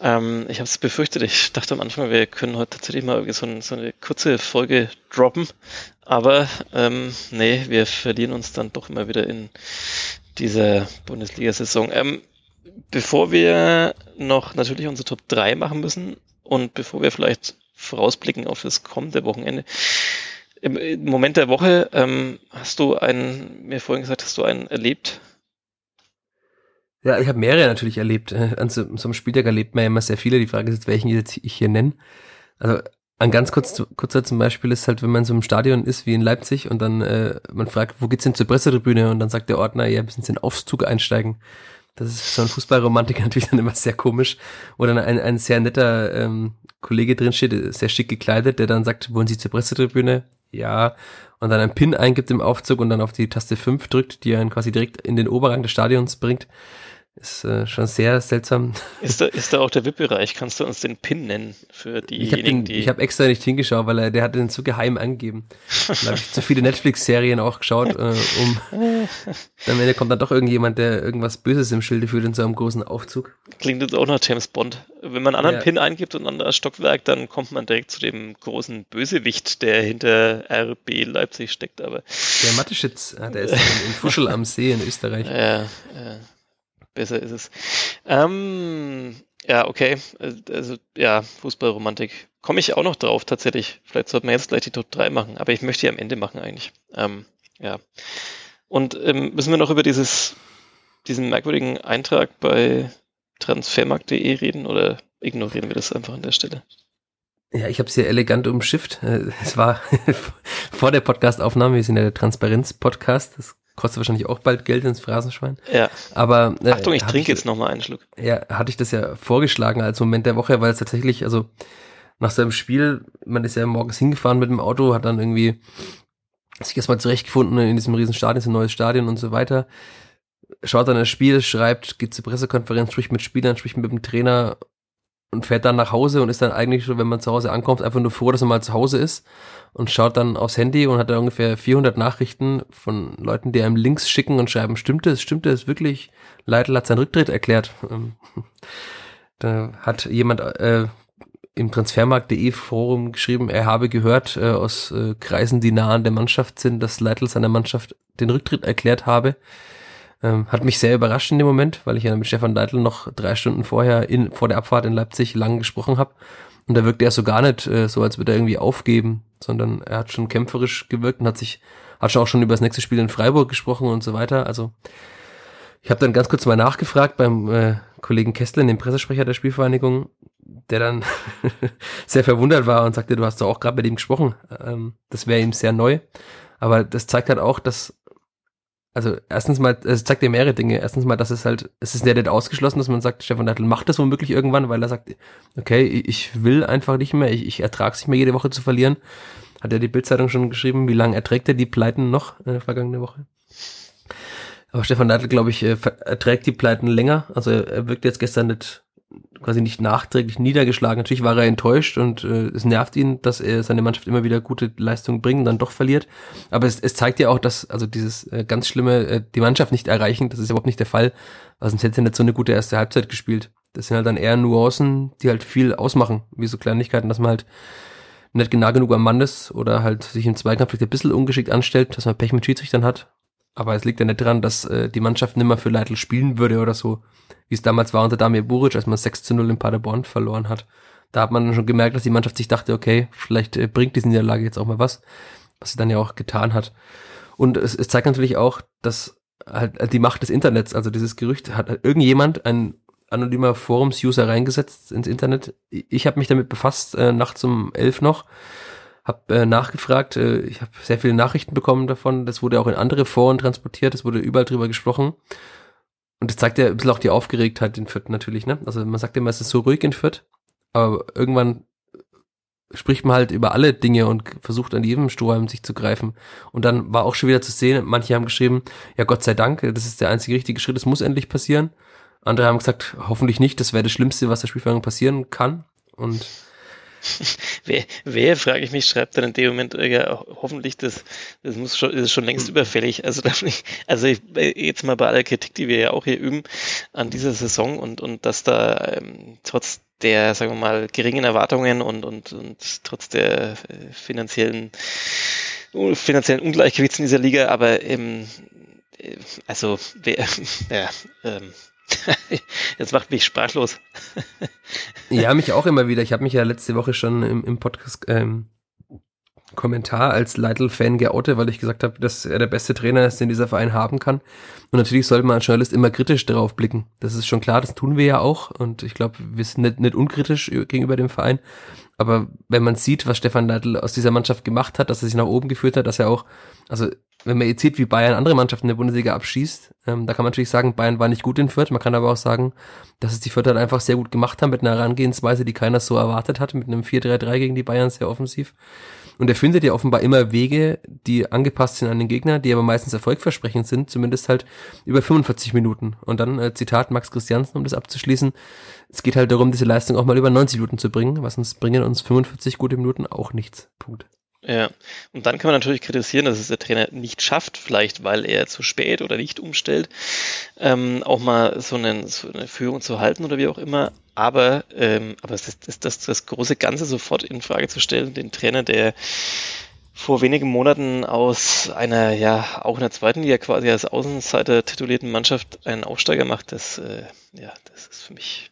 Ähm, ich habe es befürchtet, ich dachte am Anfang, wir können heute tatsächlich mal so, ein, so eine kurze Folge droppen, aber ähm, nee, wir verlieren uns dann doch immer wieder in dieser Bundesliga-Saison. Ähm, bevor wir noch natürlich unsere Top 3 machen müssen und bevor wir vielleicht vorausblicken auf das kommende Wochenende. Im, Moment der Woche ähm, hast du einen, mir vorhin gesagt, hast du einen erlebt? Ja, ich habe mehrere natürlich erlebt. Äh, an so, so einem Spieltag erlebt man ja immer sehr viele. Die Frage ist jetzt, welchen jetzt ich hier nenne. Also ein ganz kurz, kurzer zum Beispiel ist halt, wenn man so im Stadion ist wie in Leipzig und dann äh, man fragt, wo geht's denn zur Pressetribüne? Und dann sagt der Ordner, ja, müssen Sie in den Aufzug einsteigen. Das ist so ein Fußballromantiker natürlich dann immer sehr komisch. Oder ein, ein sehr netter ähm, Kollege drin steht, sehr schick gekleidet, der dann sagt, wollen Sie zur Pressetribüne? Ja. Und dann ein Pin eingibt im Aufzug und dann auf die Taste 5 drückt, die einen quasi direkt in den Oberrang des Stadions bringt. Ist äh, schon sehr seltsam. Ist da, ist da auch der VIP-Bereich? Kannst du uns den PIN nennen für diejenigen, die. Ich habe extra nicht hingeschaut, weil er, der hat den zu geheim angegeben. Da habe ich zu viele Netflix-Serien auch geschaut, äh, um. Am Ende kommt dann doch irgendjemand, der irgendwas Böses im Schilde führt in so einem großen Aufzug. Klingt jetzt auch nach James Bond. Wenn man einen anderen ja. PIN eingibt und ein anderes Stockwerk, dann kommt man direkt zu dem großen Bösewicht, der hinter RB Leipzig steckt. Aber der Matteschitz, der ist in Fuschel am See in Österreich. Ja, ja besser ist es. Ähm, ja, okay. Also, ja, Fußballromantik. Komme ich auch noch drauf, tatsächlich. Vielleicht sollten wir jetzt gleich die Top 3 machen, aber ich möchte die am Ende machen eigentlich. Ähm, ja. Und ähm, müssen wir noch über dieses, diesen merkwürdigen Eintrag bei transfermarkt.de reden oder ignorieren wir das einfach an der Stelle? Ja, ich habe es hier elegant umschifft. Äh, es war vor der Podcastaufnahme, wir sind ja der Transparenz-Podcast, das kostet wahrscheinlich auch bald Geld ins Phrasenschwein. Ja. Aber äh, Achtung, ich trinke jetzt noch mal einen Schluck. Ja, hatte ich das ja vorgeschlagen als Moment der Woche, weil es tatsächlich, also nach seinem Spiel, man ist ja morgens hingefahren mit dem Auto, hat dann irgendwie sich erstmal zurechtgefunden in diesem riesen Stadion, ein neues Stadion und so weiter. Schaut dann das Spiel, schreibt, geht zur Pressekonferenz, spricht mit Spielern, spricht mit dem Trainer und fährt dann nach Hause und ist dann eigentlich schon, wenn man zu Hause ankommt, einfach nur froh, dass er mal zu Hause ist und schaut dann aufs Handy und hat da ungefähr 400 Nachrichten von Leuten, die einem Links schicken und schreiben, stimmt es, stimmt es wirklich? Leitl hat seinen Rücktritt erklärt. Ähm, da hat jemand äh, im Transfermarkt.de Forum geschrieben, er habe gehört äh, aus äh, Kreisen, die nah an der Mannschaft sind, dass Leitl seiner Mannschaft den Rücktritt erklärt habe. Ähm, hat mich sehr überrascht in dem Moment, weil ich ja mit Stefan Leitl noch drei Stunden vorher in, vor der Abfahrt in Leipzig lang gesprochen habe. Und da wirkte er so gar nicht äh, so, als würde er irgendwie aufgeben, sondern er hat schon kämpferisch gewirkt und hat sich, hat schon auch schon über das nächste Spiel in Freiburg gesprochen und so weiter. Also ich habe dann ganz kurz mal nachgefragt beim äh, Kollegen Kessler, dem Pressesprecher der Spielvereinigung, der dann sehr verwundert war und sagte, du hast doch auch gerade mit ihm gesprochen. Ähm, das wäre ihm sehr neu. Aber das zeigt halt auch, dass also erstens mal, es zeigt dir mehrere Dinge. Erstens mal, dass es halt, es ist ja nicht ausgeschlossen, dass man sagt, Stefan Neidl macht das womöglich irgendwann, weil er sagt, okay, ich will einfach nicht mehr, ich, ich ertrage es nicht mehr, jede Woche zu verlieren. Hat ja die Bildzeitung schon geschrieben, wie lange erträgt er die Pleiten noch äh, vergangene Woche? Aber Stefan Neidl, glaube ich, äh, erträgt die Pleiten länger. Also er wirkt jetzt gestern nicht quasi nicht nachträglich niedergeschlagen. Natürlich war er enttäuscht und äh, es nervt ihn, dass er seine Mannschaft immer wieder gute Leistungen bringt und dann doch verliert. Aber es, es zeigt ja auch, dass also dieses äh, ganz schlimme, äh, die Mannschaft nicht erreichen, das ist überhaupt nicht der Fall, weil sonst hätte er nicht so eine gute erste Halbzeit gespielt. Das sind halt dann eher Nuancen, die halt viel ausmachen, wie so Kleinigkeiten, dass man halt nicht genau genug am Mann ist oder halt sich im Zweikampf vielleicht ein bisschen ungeschickt anstellt, dass man Pech mit Schiedsrichtern hat. Aber es liegt ja nicht daran, dass äh, die Mannschaft nimmer für Leitl spielen würde oder so wie es damals war unter Damir Buric, als man 6 zu 0 in Paderborn verloren hat. Da hat man schon gemerkt, dass die Mannschaft sich dachte, okay, vielleicht äh, bringt diese Niederlage jetzt auch mal was, was sie dann ja auch getan hat. Und es, es zeigt natürlich auch, dass halt die Macht des Internets, also dieses Gerücht, hat irgendjemand, ein anonymer Forums-User reingesetzt ins Internet. Ich habe mich damit befasst, äh, nachts um elf noch, habe äh, nachgefragt, äh, ich habe sehr viele Nachrichten bekommen davon, das wurde auch in andere Foren transportiert, es wurde überall drüber gesprochen. Und das zeigt ja ein bisschen auch die Aufgeregtheit in Fürth natürlich, ne? Also man sagt immer, es ist so ruhig in Fürth, aber irgendwann spricht man halt über alle Dinge und versucht an jedem Strohhalm sich zu greifen. Und dann war auch schon wieder zu sehen, manche haben geschrieben, ja Gott sei Dank, das ist der einzige richtige Schritt, das muss endlich passieren. Andere haben gesagt, hoffentlich nicht, das wäre das Schlimmste, was der Spielverhandlung passieren kann. Und wer, wer, frage ich mich, schreibt dann in dem Moment, äh, ja, hoffentlich, das, das muss schon, ist schon längst hm. überfällig. Also, ich, also ich, jetzt mal bei aller Kritik, die wir ja auch hier üben an dieser Saison und, und dass da ähm, trotz der, sagen wir mal, geringen Erwartungen und, und, und trotz der äh, finanziellen, finanziellen Ungleichgewichts in dieser Liga, aber ähm, äh, also wer, ja, ähm, Jetzt macht mich sprachlos. ja, mich auch immer wieder. Ich habe mich ja letzte Woche schon im, im Podcast ähm, Kommentar als Leitl-Fan geoutet, weil ich gesagt habe, dass er der beste Trainer ist, den dieser Verein haben kann. Und natürlich sollte man als Journalist immer kritisch darauf blicken. Das ist schon klar, das tun wir ja auch. Und ich glaube, wir sind nicht, nicht unkritisch gegenüber dem Verein. Aber wenn man sieht, was Stefan Leitl aus dieser Mannschaft gemacht hat, dass er sich nach oben geführt hat, dass er auch, also wenn man jetzt sieht, wie Bayern andere Mannschaften in der Bundesliga abschießt, ähm, da kann man natürlich sagen, Bayern war nicht gut in Fürth. Man kann aber auch sagen, dass es die Fürth halt einfach sehr gut gemacht haben mit einer Herangehensweise, die keiner so erwartet hat, mit einem 4-3-3 gegen die Bayern sehr offensiv. Und er findet ja offenbar immer Wege, die angepasst sind an den Gegner, die aber meistens erfolgversprechend sind, zumindest halt über 45 Minuten. Und dann, äh, Zitat Max Christiansen, um das abzuschließen, es geht halt darum, diese Leistung auch mal über 90 Minuten zu bringen, was uns bringen uns 45 gute Minuten auch nichts. Punkt. Ja, und dann kann man natürlich kritisieren, dass es der Trainer nicht schafft, vielleicht weil er zu spät oder nicht umstellt, ähm, auch mal so, einen, so, eine Führung zu halten oder wie auch immer. Aber, ähm, aber das, das, das, das große Ganze sofort in Frage zu stellen, den Trainer, der vor wenigen Monaten aus einer, ja, auch in der zweiten Liga quasi als Außenseiter titulierten Mannschaft einen Aufsteiger macht, das, äh, ja, das ist für mich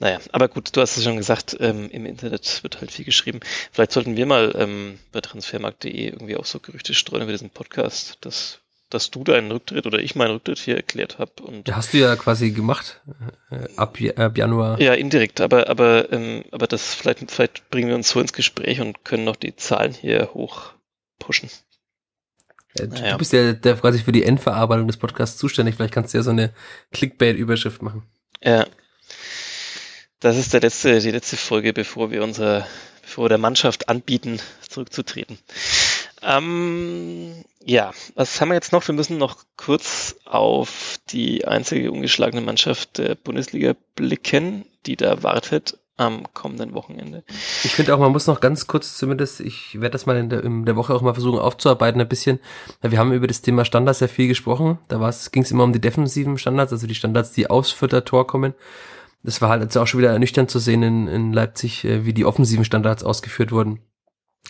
naja, aber gut, du hast es schon gesagt, ähm, im Internet wird halt viel geschrieben. Vielleicht sollten wir mal ähm, bei transfermarkt.de irgendwie auch so Gerüchte streuen über diesen Podcast, dass, dass du deinen Rücktritt oder ich meinen Rücktritt hier erklärt habe. Ja, hast du ja quasi gemacht äh, ab, ab Januar. Ja, indirekt, aber, aber, ähm, aber das vielleicht, vielleicht bringen wir uns so ins Gespräch und können noch die Zahlen hier hoch pushen. Ja, du, naja. du bist ja der quasi für die Endverarbeitung des Podcasts zuständig. Vielleicht kannst du ja so eine Clickbait-Überschrift machen. Ja, das ist der letzte, die letzte Folge, bevor wir unser, bevor wir der Mannschaft anbieten, zurückzutreten. Ähm, ja, was haben wir jetzt noch? Wir müssen noch kurz auf die einzige ungeschlagene Mannschaft der Bundesliga blicken, die da wartet am kommenden Wochenende. Ich finde auch, man muss noch ganz kurz zumindest, ich werde das mal in der, in der Woche auch mal versuchen aufzuarbeiten ein bisschen. Wir haben über das Thema Standards sehr viel gesprochen. Da ging es immer um die defensiven Standards, also die Standards, die aufs Vierter-Tor kommen. Das war halt jetzt auch schon wieder ernüchternd zu sehen in, in Leipzig, äh, wie die offensiven Standards ausgeführt wurden.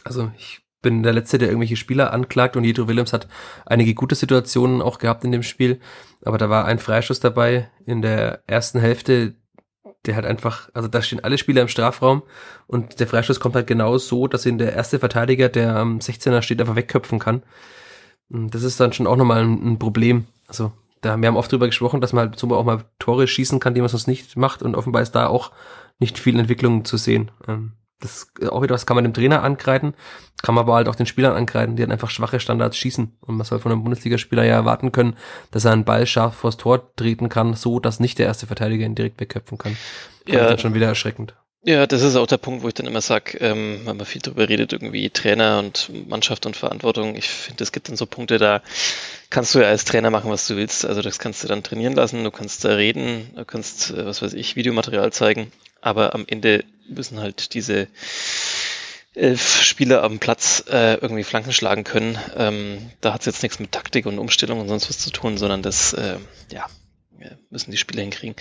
Also ich bin der Letzte, der irgendwelche Spieler anklagt und Jedro Willems hat einige gute Situationen auch gehabt in dem Spiel. Aber da war ein Freischuss dabei in der ersten Hälfte, der halt einfach, also da stehen alle Spieler im Strafraum und der Freistoß kommt halt genau so, dass ihn der erste Verteidiger, der am 16er steht, einfach wegköpfen kann. Und das ist dann schon auch nochmal ein, ein Problem. Also da, wir haben oft drüber gesprochen, dass man halt so auch mal Tore schießen kann, die man sonst nicht macht und offenbar ist da auch nicht viel Entwicklung zu sehen. Ähm, das auch wieder was kann man dem Trainer ankreiden, kann man aber halt auch den Spielern ankreiden, die dann einfach schwache Standards schießen. Und man soll von einem Bundesligaspieler ja erwarten können, dass er einen Ball scharf vors Tor treten kann, so dass nicht der erste Verteidiger ihn direkt wegköpfen kann. Das ja. ist schon wieder erschreckend. Ja, das ist auch der Punkt, wo ich dann immer sage, ähm, wenn man viel darüber redet, irgendwie Trainer und Mannschaft und Verantwortung. Ich finde, es gibt dann so Punkte, da kannst du ja als Trainer machen, was du willst. Also das kannst du dann trainieren lassen, du kannst da reden, du kannst, äh, was weiß ich, Videomaterial zeigen. Aber am Ende müssen halt diese elf Spieler am Platz äh, irgendwie Flanken schlagen können. Ähm, da hat es jetzt nichts mit Taktik und Umstellung und sonst was zu tun, sondern das, äh, ja, müssen die Spieler hinkriegen.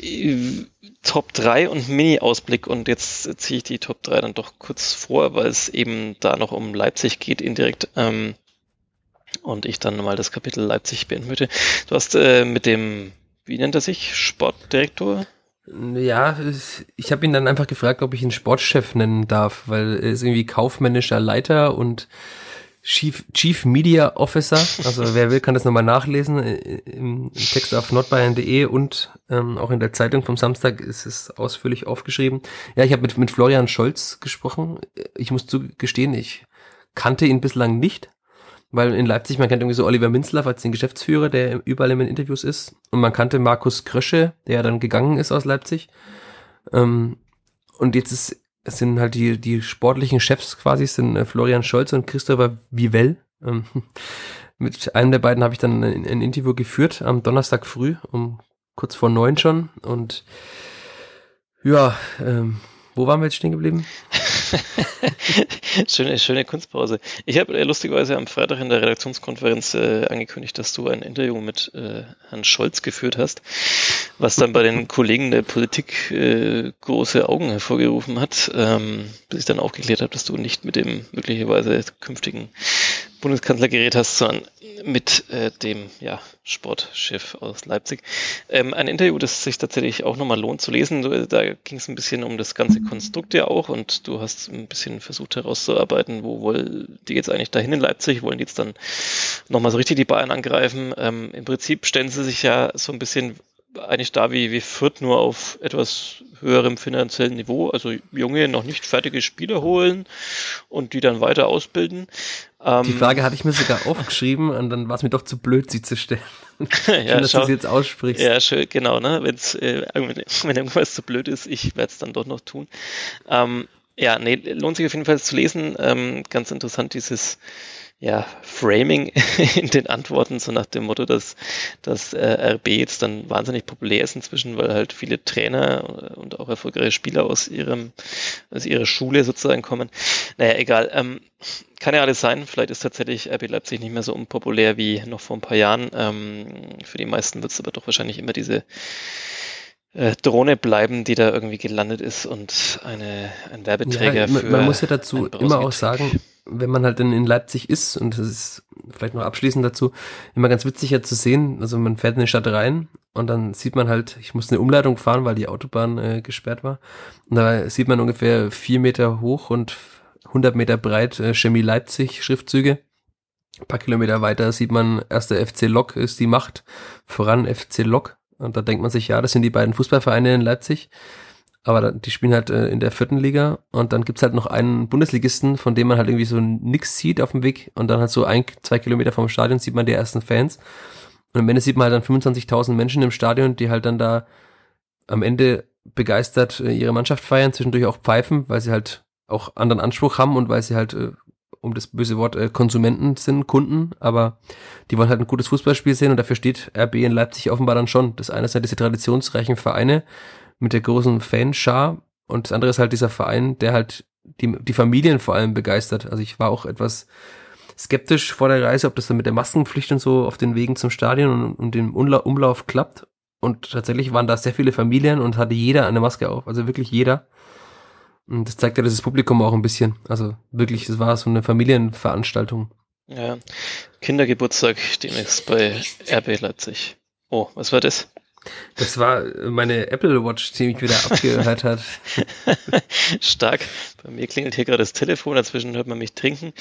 Äh, Top 3 und Mini-Ausblick und jetzt ziehe ich die Top 3 dann doch kurz vor, weil es eben da noch um Leipzig geht indirekt. Ähm, und ich dann mal das Kapitel Leipzig beenden möchte. Du hast äh, mit dem, wie nennt er sich, Sportdirektor? Ja, ich habe ihn dann einfach gefragt, ob ich ihn Sportchef nennen darf, weil er ist irgendwie kaufmännischer Leiter und Chief, Chief Media Officer. Also wer will, kann das nochmal nachlesen äh, im, Text auf nordbayern.de und ähm, auch in der Zeitung vom Samstag ist es ausführlich aufgeschrieben. Ja, ich habe mit, mit Florian Scholz gesprochen. Ich muss zugestehen, ich kannte ihn bislang nicht weil in Leipzig, man kennt irgendwie so Oliver Minzlaff als den Geschäftsführer, der überall in den Interviews ist. Und man kannte Markus Krösche, der dann gegangen ist aus Leipzig. Ähm, und jetzt ist, sind halt die, die sportlichen Chefs quasi, sind äh, Florian Scholz und Christopher Vivell. Ähm, mit einem der beiden habe ich dann ein, ein, Interview geführt am Donnerstag früh, um kurz vor neun schon. Und ja, ähm, wo waren wir jetzt stehen geblieben? schöne, schöne Kunstpause. Ich habe äh, lustigerweise am Freitag in der Redaktionskonferenz äh, angekündigt, dass du ein Interview mit äh, Herrn Scholz geführt hast, was dann bei den Kollegen der Politik äh, große Augen hervorgerufen hat, ähm, bis ich dann aufgeklärt habe, dass du nicht mit dem möglicherweise künftigen Bundeskanzler geredet hast, sondern mit äh, dem ja, Sportchef aus Leipzig. Ähm, ein Interview, das sich tatsächlich auch nochmal lohnt zu lesen. Da ging es ein bisschen um das ganze Konstrukt ja auch und du hast ein bisschen versucht herauszuarbeiten, wo wollen die jetzt eigentlich dahin in Leipzig, wollen die jetzt dann nochmal so richtig die Bayern angreifen. Ähm, Im Prinzip stellen sie sich ja so ein bisschen eigentlich da wie, wie Fürth nur auf etwas höherem finanziellen Niveau, also junge, noch nicht fertige Spieler holen und die dann weiter ausbilden. Ähm, die Frage hatte ich mir sogar aufgeschrieben und dann war es mir doch zu blöd, sie zu stellen. schön, ja, dass schau, du sie jetzt aussprichst. Ja, schön, genau, ne? Wenn's, äh, wenn irgendwas zu blöd ist, ich werde es dann doch noch tun. Ähm, ja, nee, lohnt sich auf jeden Fall zu lesen. Ähm, ganz interessant, dieses ja, Framing in den Antworten, so nach dem Motto, dass dass äh, RB jetzt dann wahnsinnig populär ist inzwischen, weil halt viele Trainer und auch erfolgreiche Spieler aus ihrem, aus ihrer Schule sozusagen kommen. Naja, egal. Ähm, kann ja alles sein. Vielleicht ist tatsächlich RB Leipzig nicht mehr so unpopulär wie noch vor ein paar Jahren. Ähm, für die meisten wird es aber doch wahrscheinlich immer diese äh, Drohne bleiben, die da irgendwie gelandet ist und eine, ein Werbeträger ja, man, für. Man muss ja dazu immer auch sagen, wenn man halt in, in Leipzig ist, und das ist vielleicht noch abschließend dazu, immer ganz witzig ja zu sehen, also man fährt in die Stadt rein und dann sieht man halt, ich muss eine Umleitung fahren, weil die Autobahn äh, gesperrt war. Und da sieht man ungefähr vier Meter hoch und 100 Meter breit äh, Chemie Leipzig Schriftzüge. Ein paar Kilometer weiter sieht man, erster FC Lok ist die Macht, voran FC Lok. Und da denkt man sich, ja, das sind die beiden Fußballvereine in Leipzig. Aber die spielen halt äh, in der vierten Liga und dann gibt's halt noch einen Bundesligisten, von dem man halt irgendwie so nix sieht auf dem Weg und dann halt so ein, zwei Kilometer vom Stadion sieht man die ersten Fans und am Ende sieht man halt dann 25.000 Menschen im Stadion, die halt dann da am Ende begeistert äh, ihre Mannschaft feiern, zwischendurch auch pfeifen, weil sie halt auch anderen Anspruch haben und weil sie halt, äh, um das böse Wort, Konsumenten sind, Kunden, aber die wollen halt ein gutes Fußballspiel sehen und dafür steht RB in Leipzig offenbar dann schon. Das eine sind diese traditionsreichen Vereine, mit der großen Fanschar und das andere ist halt dieser Verein, der halt die, die Familien vor allem begeistert. Also ich war auch etwas skeptisch vor der Reise, ob das dann mit der Maskenpflicht und so auf den Wegen zum Stadion und, und dem Umlauf klappt. Und tatsächlich waren da sehr viele Familien und hatte jeder eine Maske auf. Also wirklich jeder. Und das zeigt ja das Publikum auch ein bisschen. Also wirklich, es war so eine Familienveranstaltung. Ja, Kindergeburtstag demnächst bei RB Leipzig. Oh, was war das? Das war meine Apple Watch, die mich wieder abgehört hat. Stark. Bei mir klingelt hier gerade das Telefon, dazwischen hört man mich trinken.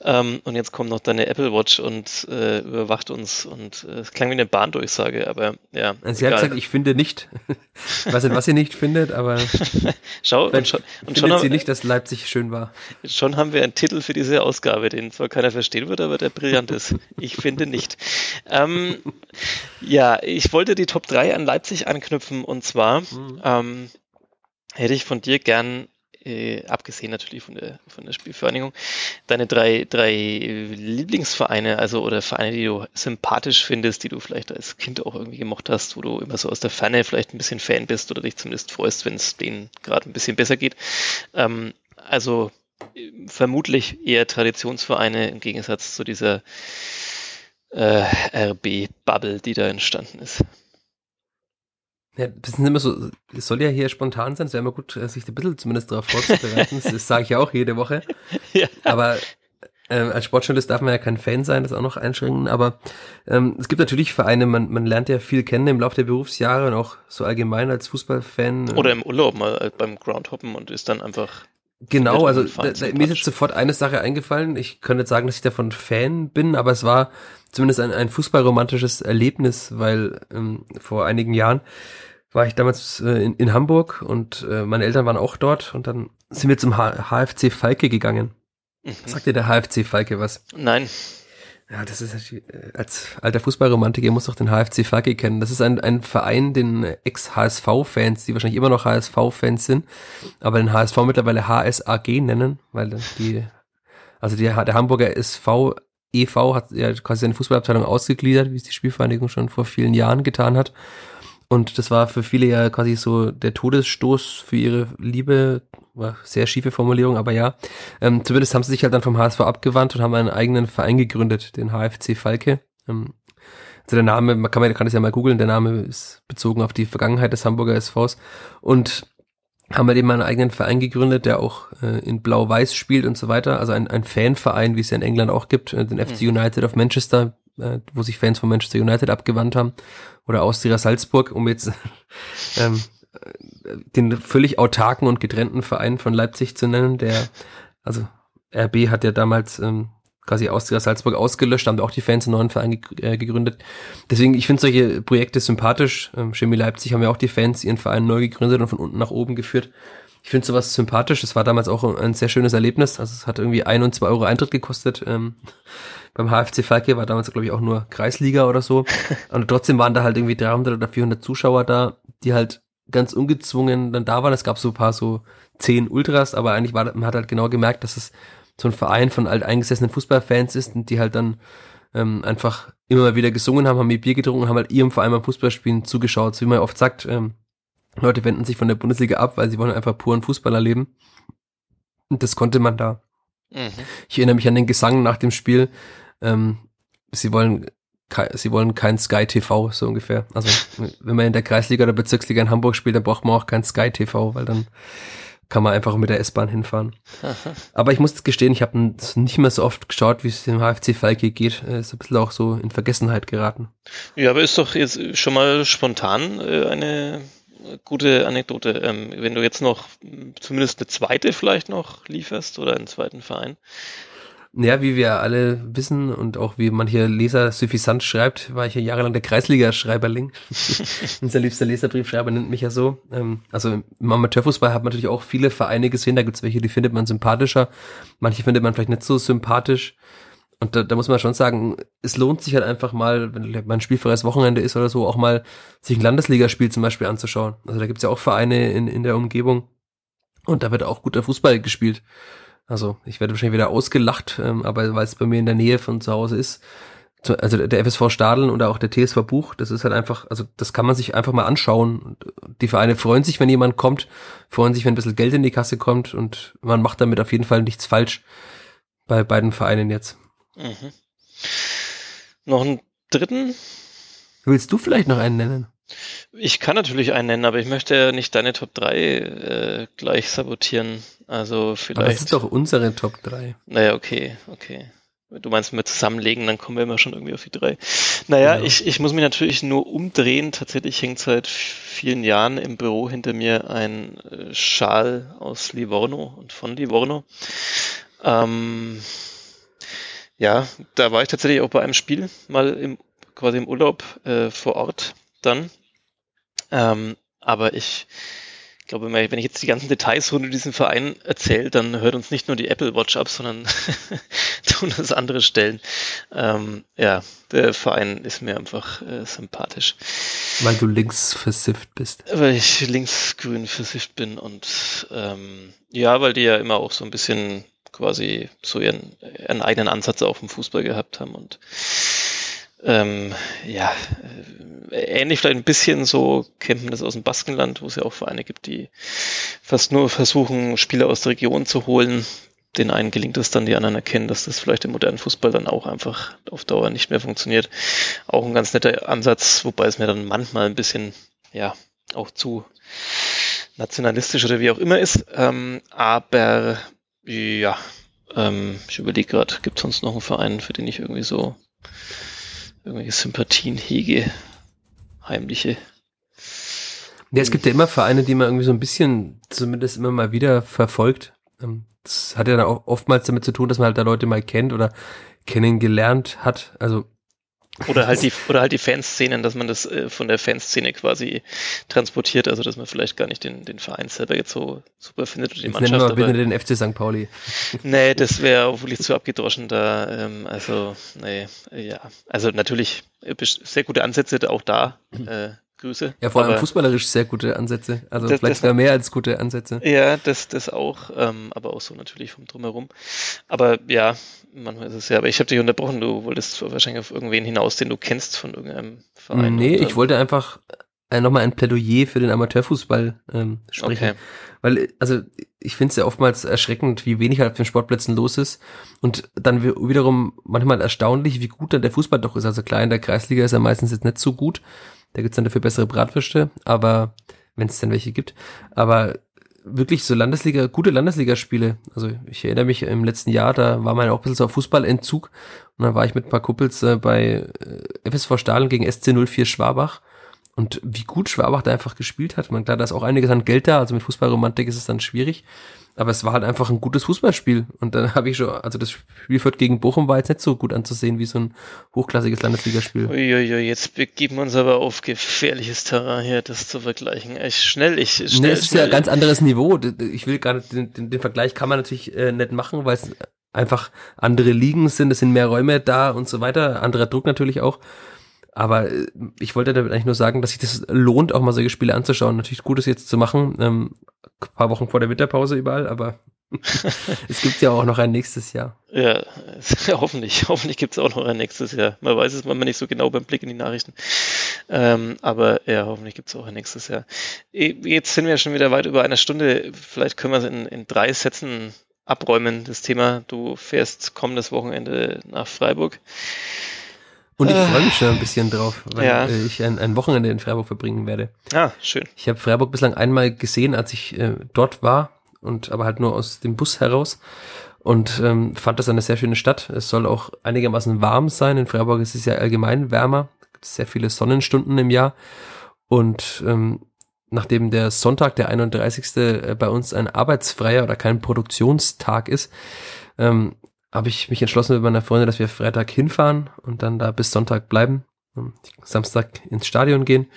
Ähm, und jetzt kommt noch deine Apple Watch und äh, überwacht uns. Und äh, es klang wie eine Bahndurchsage, aber ja. Also sie egal. hat gesagt, ich finde nicht. Ich weiß nicht, was sie nicht findet, aber Schau, und schon, und schon haben, sie nicht, dass Leipzig schön war. Schon haben wir einen Titel für diese Ausgabe, den zwar keiner verstehen wird, aber der brillant ist. Ich finde nicht. Ähm, ja, ich wollte die Top 3 3 an Leipzig anknüpfen und zwar mhm. ähm, hätte ich von dir gern, äh, abgesehen natürlich von der, von der Spielvereinigung, deine drei, drei Lieblingsvereine, also oder Vereine, die du sympathisch findest, die du vielleicht als Kind auch irgendwie gemocht hast, wo du immer so aus der Ferne vielleicht ein bisschen Fan bist oder dich zumindest freust, wenn es denen gerade ein bisschen besser geht. Ähm, also vermutlich eher Traditionsvereine im Gegensatz zu dieser äh, RB-Bubble, die da entstanden ist. Ja, das sind immer so, es soll ja hier spontan sein, es wäre immer gut, äh, sich ein bisschen zumindest darauf vorzubereiten. das sage ich ja auch jede Woche. Ja. Aber äh, als Sportjournalist darf man ja kein Fan sein, das auch noch einschränken. Aber ähm, es gibt natürlich Vereine, man, man lernt ja viel kennen im Laufe der Berufsjahre und auch so allgemein als Fußballfan. Oder im Urlaub mal äh, beim Groundhoppen und ist dann einfach Genau, also da, da, mir ist jetzt sofort eine Sache eingefallen. Ich könnte jetzt sagen, dass ich davon Fan bin, aber es war zumindest ein, ein fußballromantisches Erlebnis, weil ähm, vor einigen Jahren war ich damals äh, in, in Hamburg und äh, meine Eltern waren auch dort und dann sind wir zum H HFC Falke gegangen. Mhm. Sagt dir der HFC Falke was? Nein. Ja, das ist äh, als alter Fußballromantiker muss doch den HFC Falke kennen. Das ist ein, ein Verein, den Ex-HSV-Fans, die wahrscheinlich immer noch HSV-Fans sind, aber den HSV mittlerweile HSAG nennen, weil die, also die, der Hamburger SV e.V. hat ja quasi seine Fußballabteilung ausgegliedert, wie es die Spielvereinigung schon vor vielen Jahren getan hat. Und das war für viele ja quasi so der Todesstoß für ihre Liebe, war sehr schiefe Formulierung, aber ja. Ähm, zumindest haben sie sich halt dann vom HSV abgewandt und haben einen eigenen Verein gegründet, den HFC Falke. Ähm, also der Name, man kann, man kann das ja mal googeln, der Name ist bezogen auf die Vergangenheit des Hamburger SVs. Und haben wir eben einen eigenen Verein gegründet, der auch äh, in Blau-Weiß spielt und so weiter. Also ein, ein Fanverein, wie es ja in England auch gibt, äh, den FC mhm. United of Manchester, äh, wo sich Fans von Manchester United abgewandt haben. Oder Austria Salzburg, um jetzt ähm, den völlig autarken und getrennten Verein von Leipzig zu nennen, der, also RB hat ja damals ähm, quasi Austria Salzburg ausgelöscht, haben auch die Fans einen neuen Verein äh, gegründet. Deswegen, ich finde solche Projekte sympathisch. Ähm, Chemie Leipzig haben ja auch die Fans ihren Verein neu gegründet und von unten nach oben geführt. Ich finde sowas sympathisch. Das war damals auch ein sehr schönes Erlebnis. Also es hat irgendwie ein und zwei Euro Eintritt gekostet. Ähm, beim HFC Falke war damals, glaube ich, auch nur Kreisliga oder so. Und trotzdem waren da halt irgendwie 300 oder 400 Zuschauer da, die halt ganz ungezwungen dann da waren. Es gab so ein paar so zehn Ultras, aber eigentlich war, man hat halt genau gemerkt, dass es so ein Verein von alteingesessenen Fußballfans ist und die halt dann ähm, einfach immer mal wieder gesungen haben, haben ihr Bier getrunken haben halt ihrem Verein beim Fußballspielen zugeschaut. So wie man oft sagt, ähm, Leute wenden sich von der Bundesliga ab, weil sie wollen einfach puren Fußball erleben. Und das konnte man da. Mhm. Ich erinnere mich an den Gesang nach dem Spiel. Ähm, sie wollen sie wollen kein Sky TV, so ungefähr. Also, wenn man in der Kreisliga oder Bezirksliga in Hamburg spielt, dann braucht man auch kein Sky TV, weil dann kann man einfach mit der S-Bahn hinfahren. Aha. Aber ich muss jetzt gestehen, ich habe nicht mehr so oft geschaut, wie es dem HFC Falke geht. Ist ein bisschen auch so in Vergessenheit geraten. Ja, aber ist doch jetzt schon mal spontan äh, eine gute Anekdote. Ähm, wenn du jetzt noch zumindest eine zweite vielleicht noch lieferst oder einen zweiten Verein, ja, wie wir alle wissen und auch wie manche Leser suffisant schreibt, war ich ja jahrelang der Kreisliga-Schreiberling. Unser liebster Leserbriefschreiber nennt mich ja so. Ähm, also im Amateurfußball hat man natürlich auch viele Vereine gesehen. Da gibt es welche, die findet man sympathischer. Manche findet man vielleicht nicht so sympathisch. Und da, da muss man schon sagen, es lohnt sich halt einfach mal, wenn man ein spielfreies Wochenende ist oder so, auch mal sich ein Landesligaspiel zum Beispiel anzuschauen. Also da gibt's ja auch Vereine in, in der Umgebung. Und da wird auch guter Fußball gespielt. Also ich werde wahrscheinlich wieder ausgelacht, ähm, aber weil es bei mir in der Nähe von zu Hause ist, also der FSV Stadeln oder auch der TSV Buch, das ist halt einfach, also das kann man sich einfach mal anschauen. Die Vereine freuen sich, wenn jemand kommt, freuen sich, wenn ein bisschen Geld in die Kasse kommt und man macht damit auf jeden Fall nichts falsch bei beiden Vereinen jetzt. Mhm. Noch einen dritten? Willst du vielleicht noch einen nennen? Ich kann natürlich einen nennen, aber ich möchte ja nicht deine Top 3 äh, gleich sabotieren. Also vielleicht. Aber das ist doch unsere Top 3. Naja, okay, okay. Du meinst, wenn wir zusammenlegen, dann kommen wir immer schon irgendwie auf die drei. Naja, genau. ich, ich muss mich natürlich nur umdrehen. Tatsächlich hängt seit vielen Jahren im Büro hinter mir ein äh, Schal aus Livorno und von Livorno. Ähm, ja, da war ich tatsächlich auch bei einem Spiel mal im, quasi im Urlaub äh, vor Ort dann. Ähm, aber ich glaube, wenn ich jetzt die ganzen Details rund um diesen Verein erzähle, dann hört uns nicht nur die Apple Watch ab, sondern tun das andere Stellen. Ähm, ja, der Verein ist mir einfach äh, sympathisch. Weil du links versifft bist. Weil ich linksgrün versifft bin und ähm, ja, weil die ja immer auch so ein bisschen quasi so ihren, ihren eigenen Ansatz auf dem Fußball gehabt haben und ähm, ja, äh, ähnlich vielleicht ein bisschen so kennt man das aus dem Baskenland, wo es ja auch Vereine gibt, die fast nur versuchen, Spieler aus der Region zu holen. Den einen gelingt es dann, die anderen erkennen, dass das vielleicht im modernen Fußball dann auch einfach auf Dauer nicht mehr funktioniert. Auch ein ganz netter Ansatz, wobei es mir dann manchmal ein bisschen, ja, auch zu nationalistisch oder wie auch immer ist. Ähm, aber ja, ähm, ich überlege gerade, gibt es sonst noch einen Verein, für den ich irgendwie so irgendwelche Sympathien hege, heimliche. Ja, es gibt ja immer Vereine, die man irgendwie so ein bisschen, zumindest immer mal wieder verfolgt. Ähm, das hat ja dann auch oftmals damit zu tun, dass man halt da Leute mal kennt oder kennengelernt hat. Also oder halt die, oder halt die Fanszenen, dass man das äh, von der Fanszene quasi transportiert, also dass man vielleicht gar nicht den, den Verein selber jetzt so super findet oder die jetzt Mannschaft. Nennen wir bitte den FC St. Pauli. Nee, das wäre auch wirklich zu abgedroschen da. Ähm, also, nee, ja. Also natürlich äh, sehr gute Ansätze auch da. Äh, Grüße. Ja, vor allem aber, fußballerisch sehr gute Ansätze. Also das, vielleicht sogar mehr als gute Ansätze. Ja, das, das auch, ähm, aber auch so natürlich vom Drumherum. Aber ja, manchmal ist es ja, aber ich habe dich unterbrochen, du wolltest wahrscheinlich auf irgendwen hinaus, den du kennst von irgendeinem Verein. Nee, ich wollte einfach äh, nochmal ein Plädoyer für den Amateurfußball ähm, sprechen. Okay. Weil, also ich finde es ja oftmals erschreckend, wie wenig halt auf den Sportplätzen los ist. Und dann wiederum manchmal erstaunlich, wie gut dann der Fußball doch ist. Also klar, in der Kreisliga ist er meistens jetzt nicht so gut. Da gibt's dann dafür bessere Bratwürste, aber wenn es denn welche gibt. Aber wirklich so Landesliga, gute Landesligaspiele. Also ich erinnere mich im letzten Jahr, da war man auch ein bisschen so auf Fußballentzug und dann war ich mit ein paar Kuppels äh, bei äh, FSV Stahlen gegen SC 04 Schwabach und wie gut Schwabach da einfach gespielt hat. Man, klar, da ist auch einiges an Geld da, also mit Fußballromantik ist es dann schwierig. Aber es war halt einfach ein gutes Fußballspiel. Und dann habe ich schon, also das Spiel Fürth gegen Bochum war jetzt nicht so gut anzusehen wie so ein hochklassiges Landesligaspiel. Uiuiui, jetzt begeben wir uns aber auf gefährliches Terrain hier, das zu vergleichen. Ich, schnell, ich schnell. Nee, es ist ja ein ganz anderes Niveau. Ich will gar nicht, den, den, den Vergleich kann man natürlich äh, nicht machen, weil es einfach andere Ligen sind, es sind mehr Räume da und so weiter, anderer Druck natürlich auch. Aber äh, ich wollte damit eigentlich nur sagen, dass sich das lohnt, auch mal solche Spiele anzuschauen. Natürlich gut, das jetzt zu machen, ähm, ein paar Wochen vor der Winterpause überall, aber es gibt ja auch noch ein nächstes Jahr. Ja, hoffentlich. Hoffentlich gibt es auch noch ein nächstes Jahr. Man weiß es manchmal nicht so genau beim Blick in die Nachrichten. Ähm, aber ja, hoffentlich gibt es auch ein nächstes Jahr. Jetzt sind wir schon wieder weit über einer Stunde. Vielleicht können wir es in, in drei Sätzen abräumen, das Thema. Du fährst kommendes Wochenende nach Freiburg. Und ich äh, freue mich schon ein bisschen drauf, weil ja. Äh, ich ein, ein, Wochenende in Freiburg verbringen werde. Ah, schön. Ich habe Freiburg bislang einmal gesehen, als ich äh, dort war und aber halt nur aus dem Bus heraus und ähm, fand das eine sehr schöne Stadt. Es soll auch einigermaßen warm sein. In Freiburg ist es ja allgemein wärmer, gibt sehr viele Sonnenstunden im Jahr und ähm, nachdem der Sonntag, der 31. Äh, bei uns ein arbeitsfreier oder kein Produktionstag ist, ähm, habe ich mich entschlossen mit meiner Freundin, dass wir Freitag hinfahren und dann da bis Sonntag bleiben, und Samstag ins Stadion gehen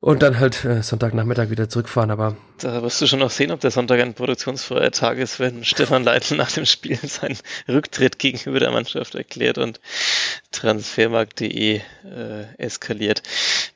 und dann halt äh, Sonntagnachmittag wieder zurückfahren. Aber da wirst du schon noch sehen, ob der Sonntag ein produktionsfreier Tag ist, wenn Stefan Leitl nach dem Spiel seinen Rücktritt gegenüber der Mannschaft erklärt und transfermarkt.de äh, eskaliert.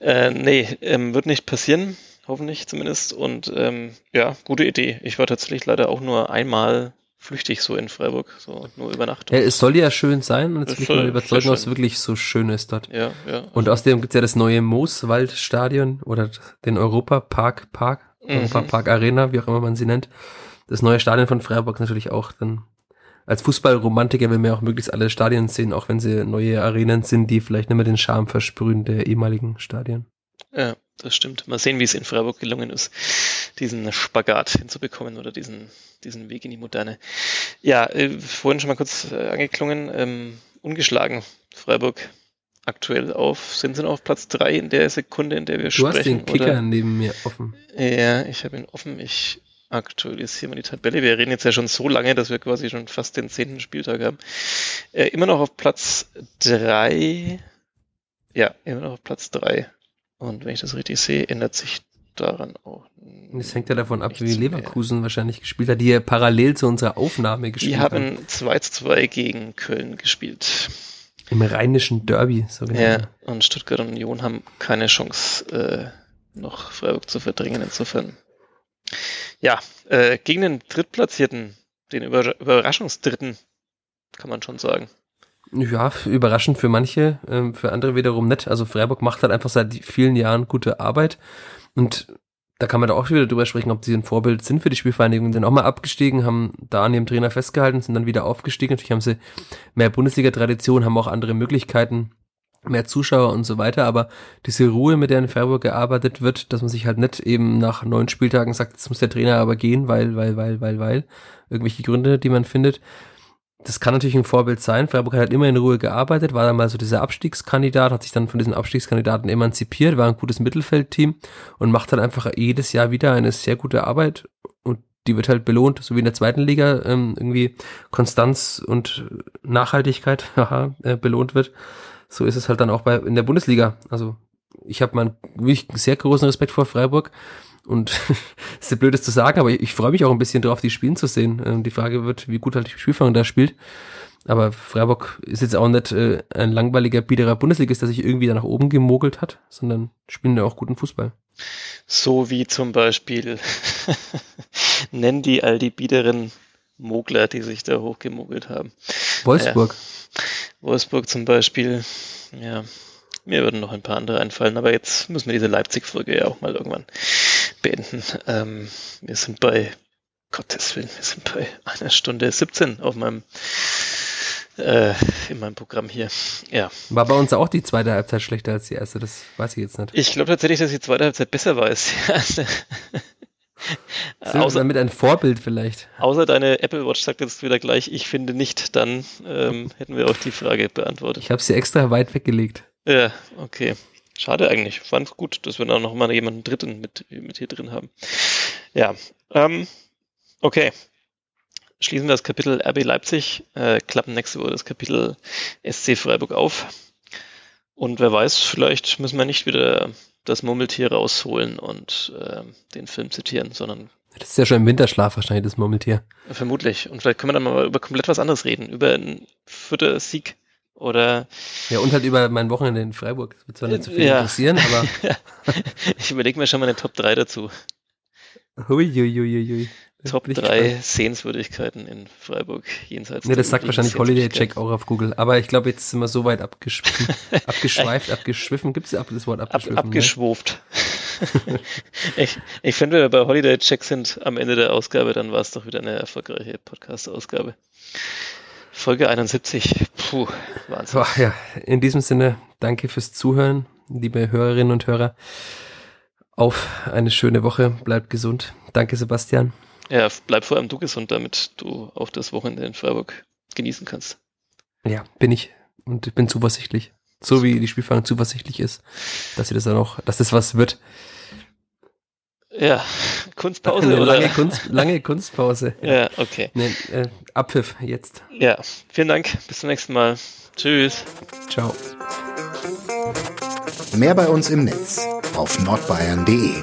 Äh, nee, ähm, wird nicht passieren, hoffentlich zumindest. Und ähm, ja, gute Idee. Ich war tatsächlich leider auch nur einmal flüchtig so in Freiburg, so nur über Nacht. Ja, es soll ja schön sein und jetzt bin ich mal überzeugt, was wirklich so schön ist dort. Ja, ja. Und außerdem gibt's ja das neue Mooswaldstadion oder den Europapark Park, mhm. Europapark Arena, wie auch immer man sie nennt. Das neue Stadion von Freiburg natürlich auch dann als Fußballromantiker will man ja auch möglichst alle Stadien sehen, auch wenn sie neue Arenen sind, die vielleicht nicht mehr den Charme versprühen der ehemaligen Stadien. Ja, das stimmt. Mal sehen, wie es in Freiburg gelungen ist, diesen Spagat hinzubekommen oder diesen, diesen Weg in die Moderne. Ja, äh, vorhin schon mal kurz äh, angeklungen, ähm, ungeschlagen Freiburg aktuell auf, sind sie auf Platz drei in der Sekunde, in der wir du sprechen. Du hast den Kicker oder? neben mir offen. Ja, ich habe ihn offen. Ich aktualisieren wir die Tabelle. Wir reden jetzt ja schon so lange, dass wir quasi schon fast den zehnten Spieltag haben. Äh, immer noch auf Platz drei. Ja, immer noch auf Platz drei. Und wenn ich das richtig sehe, ändert sich daran auch. Das hängt ja davon ab, wie Leverkusen mehr. wahrscheinlich gespielt hat, die ja parallel zu unserer Aufnahme gespielt haben. Die haben 2 zu 2 gegen Köln gespielt. Im rheinischen Derby, so genau. Ja, und Stuttgart und Union haben keine Chance, äh, noch Freiburg zu verdrängen. Insofern ja, äh, gegen den Drittplatzierten, den Über Überraschungsdritten, kann man schon sagen. Ja, überraschend für manche, ähm, für andere wiederum nicht. Also Freiburg macht halt einfach seit vielen Jahren gute Arbeit und da kann man da auch wieder drüber sprechen, ob sie ein Vorbild sind für die Spielvereinigung. Sind auch mal abgestiegen, haben da an ihrem Trainer festgehalten, sind dann wieder aufgestiegen. Natürlich haben sie mehr Bundesliga-Tradition, haben auch andere Möglichkeiten, mehr Zuschauer und so weiter, aber diese Ruhe, mit der in Freiburg gearbeitet wird, dass man sich halt nicht eben nach neun Spieltagen sagt, jetzt muss der Trainer aber gehen, weil, weil, weil, weil, weil, irgendwelche Gründe, die man findet. Das kann natürlich ein Vorbild sein. Freiburg hat immer in Ruhe gearbeitet, war dann mal so dieser Abstiegskandidat, hat sich dann von diesen Abstiegskandidaten emanzipiert, war ein gutes Mittelfeldteam und macht halt einfach jedes Jahr wieder eine sehr gute Arbeit und die wird halt belohnt, so wie in der zweiten Liga ähm, irgendwie Konstanz und Nachhaltigkeit haha, äh, belohnt wird so ist es halt dann auch bei in der Bundesliga. Also ich habe mal wirklich sehr großen Respekt vor Freiburg und es ist ja blöd, das zu sagen, aber ich, ich freue mich auch ein bisschen drauf, die spielen zu sehen. Ähm, die Frage wird, wie gut halt die Spielfang da spielt. Aber Freiburg ist jetzt auch nicht äh, ein langweiliger biederer Bundesligist, der sich irgendwie da nach oben gemogelt hat, sondern spielen ja auch guten Fußball. So wie zum Beispiel nennen die all die biederen Mogler, die sich da hochgemogelt haben. Wolfsburg. Ja. Wolfsburg zum Beispiel. Ja, mir würden noch ein paar andere einfallen, aber jetzt müssen wir diese Leipzig-Folge ja auch mal irgendwann beenden. Ähm, wir sind bei, Gottes Willen, wir sind bei einer Stunde 17 auf meinem äh, in meinem Programm hier. Ja. War bei uns auch die zweite Halbzeit schlechter als die erste, das weiß ich jetzt nicht. Ich glaube tatsächlich, dass die zweite Halbzeit besser war als die erste. Außer, damit ein Vorbild vielleicht. Außer deine Apple Watch sagt jetzt wieder gleich, ich finde nicht, dann ähm, hätten wir auch die Frage beantwortet. Ich habe sie extra weit weggelegt. Ja, okay. Schade eigentlich. Fand gut, dass wir da noch mal jemanden dritten mit, mit hier drin haben. Ja, ähm, okay. Schließen wir das Kapitel RB Leipzig, äh, klappen nächste Woche das Kapitel SC Freiburg auf. Und wer weiß, vielleicht müssen wir nicht wieder das Murmeltier rausholen und äh, den Film zitieren, sondern. Das ist ja schon im Winterschlaf wahrscheinlich, das Murmeltier. Vermutlich. Und vielleicht können wir dann mal über komplett was anderes reden. Über einen vierter Sieg oder. Ja, und halt über mein Wochenende in Freiburg. Das wird zwar nicht so viel ja. interessieren, aber. ich überlege mir schon mal eine Top 3 dazu. Hui, hui, hui, hui. Top 3 Sehenswürdigkeiten in Freiburg jenseits. Ne, das sagt wahrscheinlich Holiday Check auch auf Google. Aber ich glaube, jetzt sind wir so weit abgeschweift, abgeschwiffen. Gibt es das Wort abgeschwiffen? Ab, abgeschwuft. Ne? ich ich finde, wenn wir bei Holiday Check sind am Ende der Ausgabe, dann war es doch wieder eine erfolgreiche Podcast-Ausgabe. Folge 71. Puh, Wahnsinn. Boah, ja, in diesem Sinne, danke fürs Zuhören, liebe Hörerinnen und Hörer. Auf eine schöne Woche. Bleibt gesund. Danke, Sebastian. Ja, bleib vor allem du gesund, damit du auch das Wochenende in Freiburg genießen kannst. Ja, bin ich. Und ich bin zuversichtlich. So wie die Spielfang zuversichtlich ist, dass sie das dann auch, dass das was wird. Ja, Kunstpause Eine oder? Lange, Kunst, lange Kunstpause. Ja, okay. Nee, äh, Abpfiff jetzt. Ja, vielen Dank. Bis zum nächsten Mal. Tschüss. Ciao. Mehr bei uns im Netz auf nordbayern.de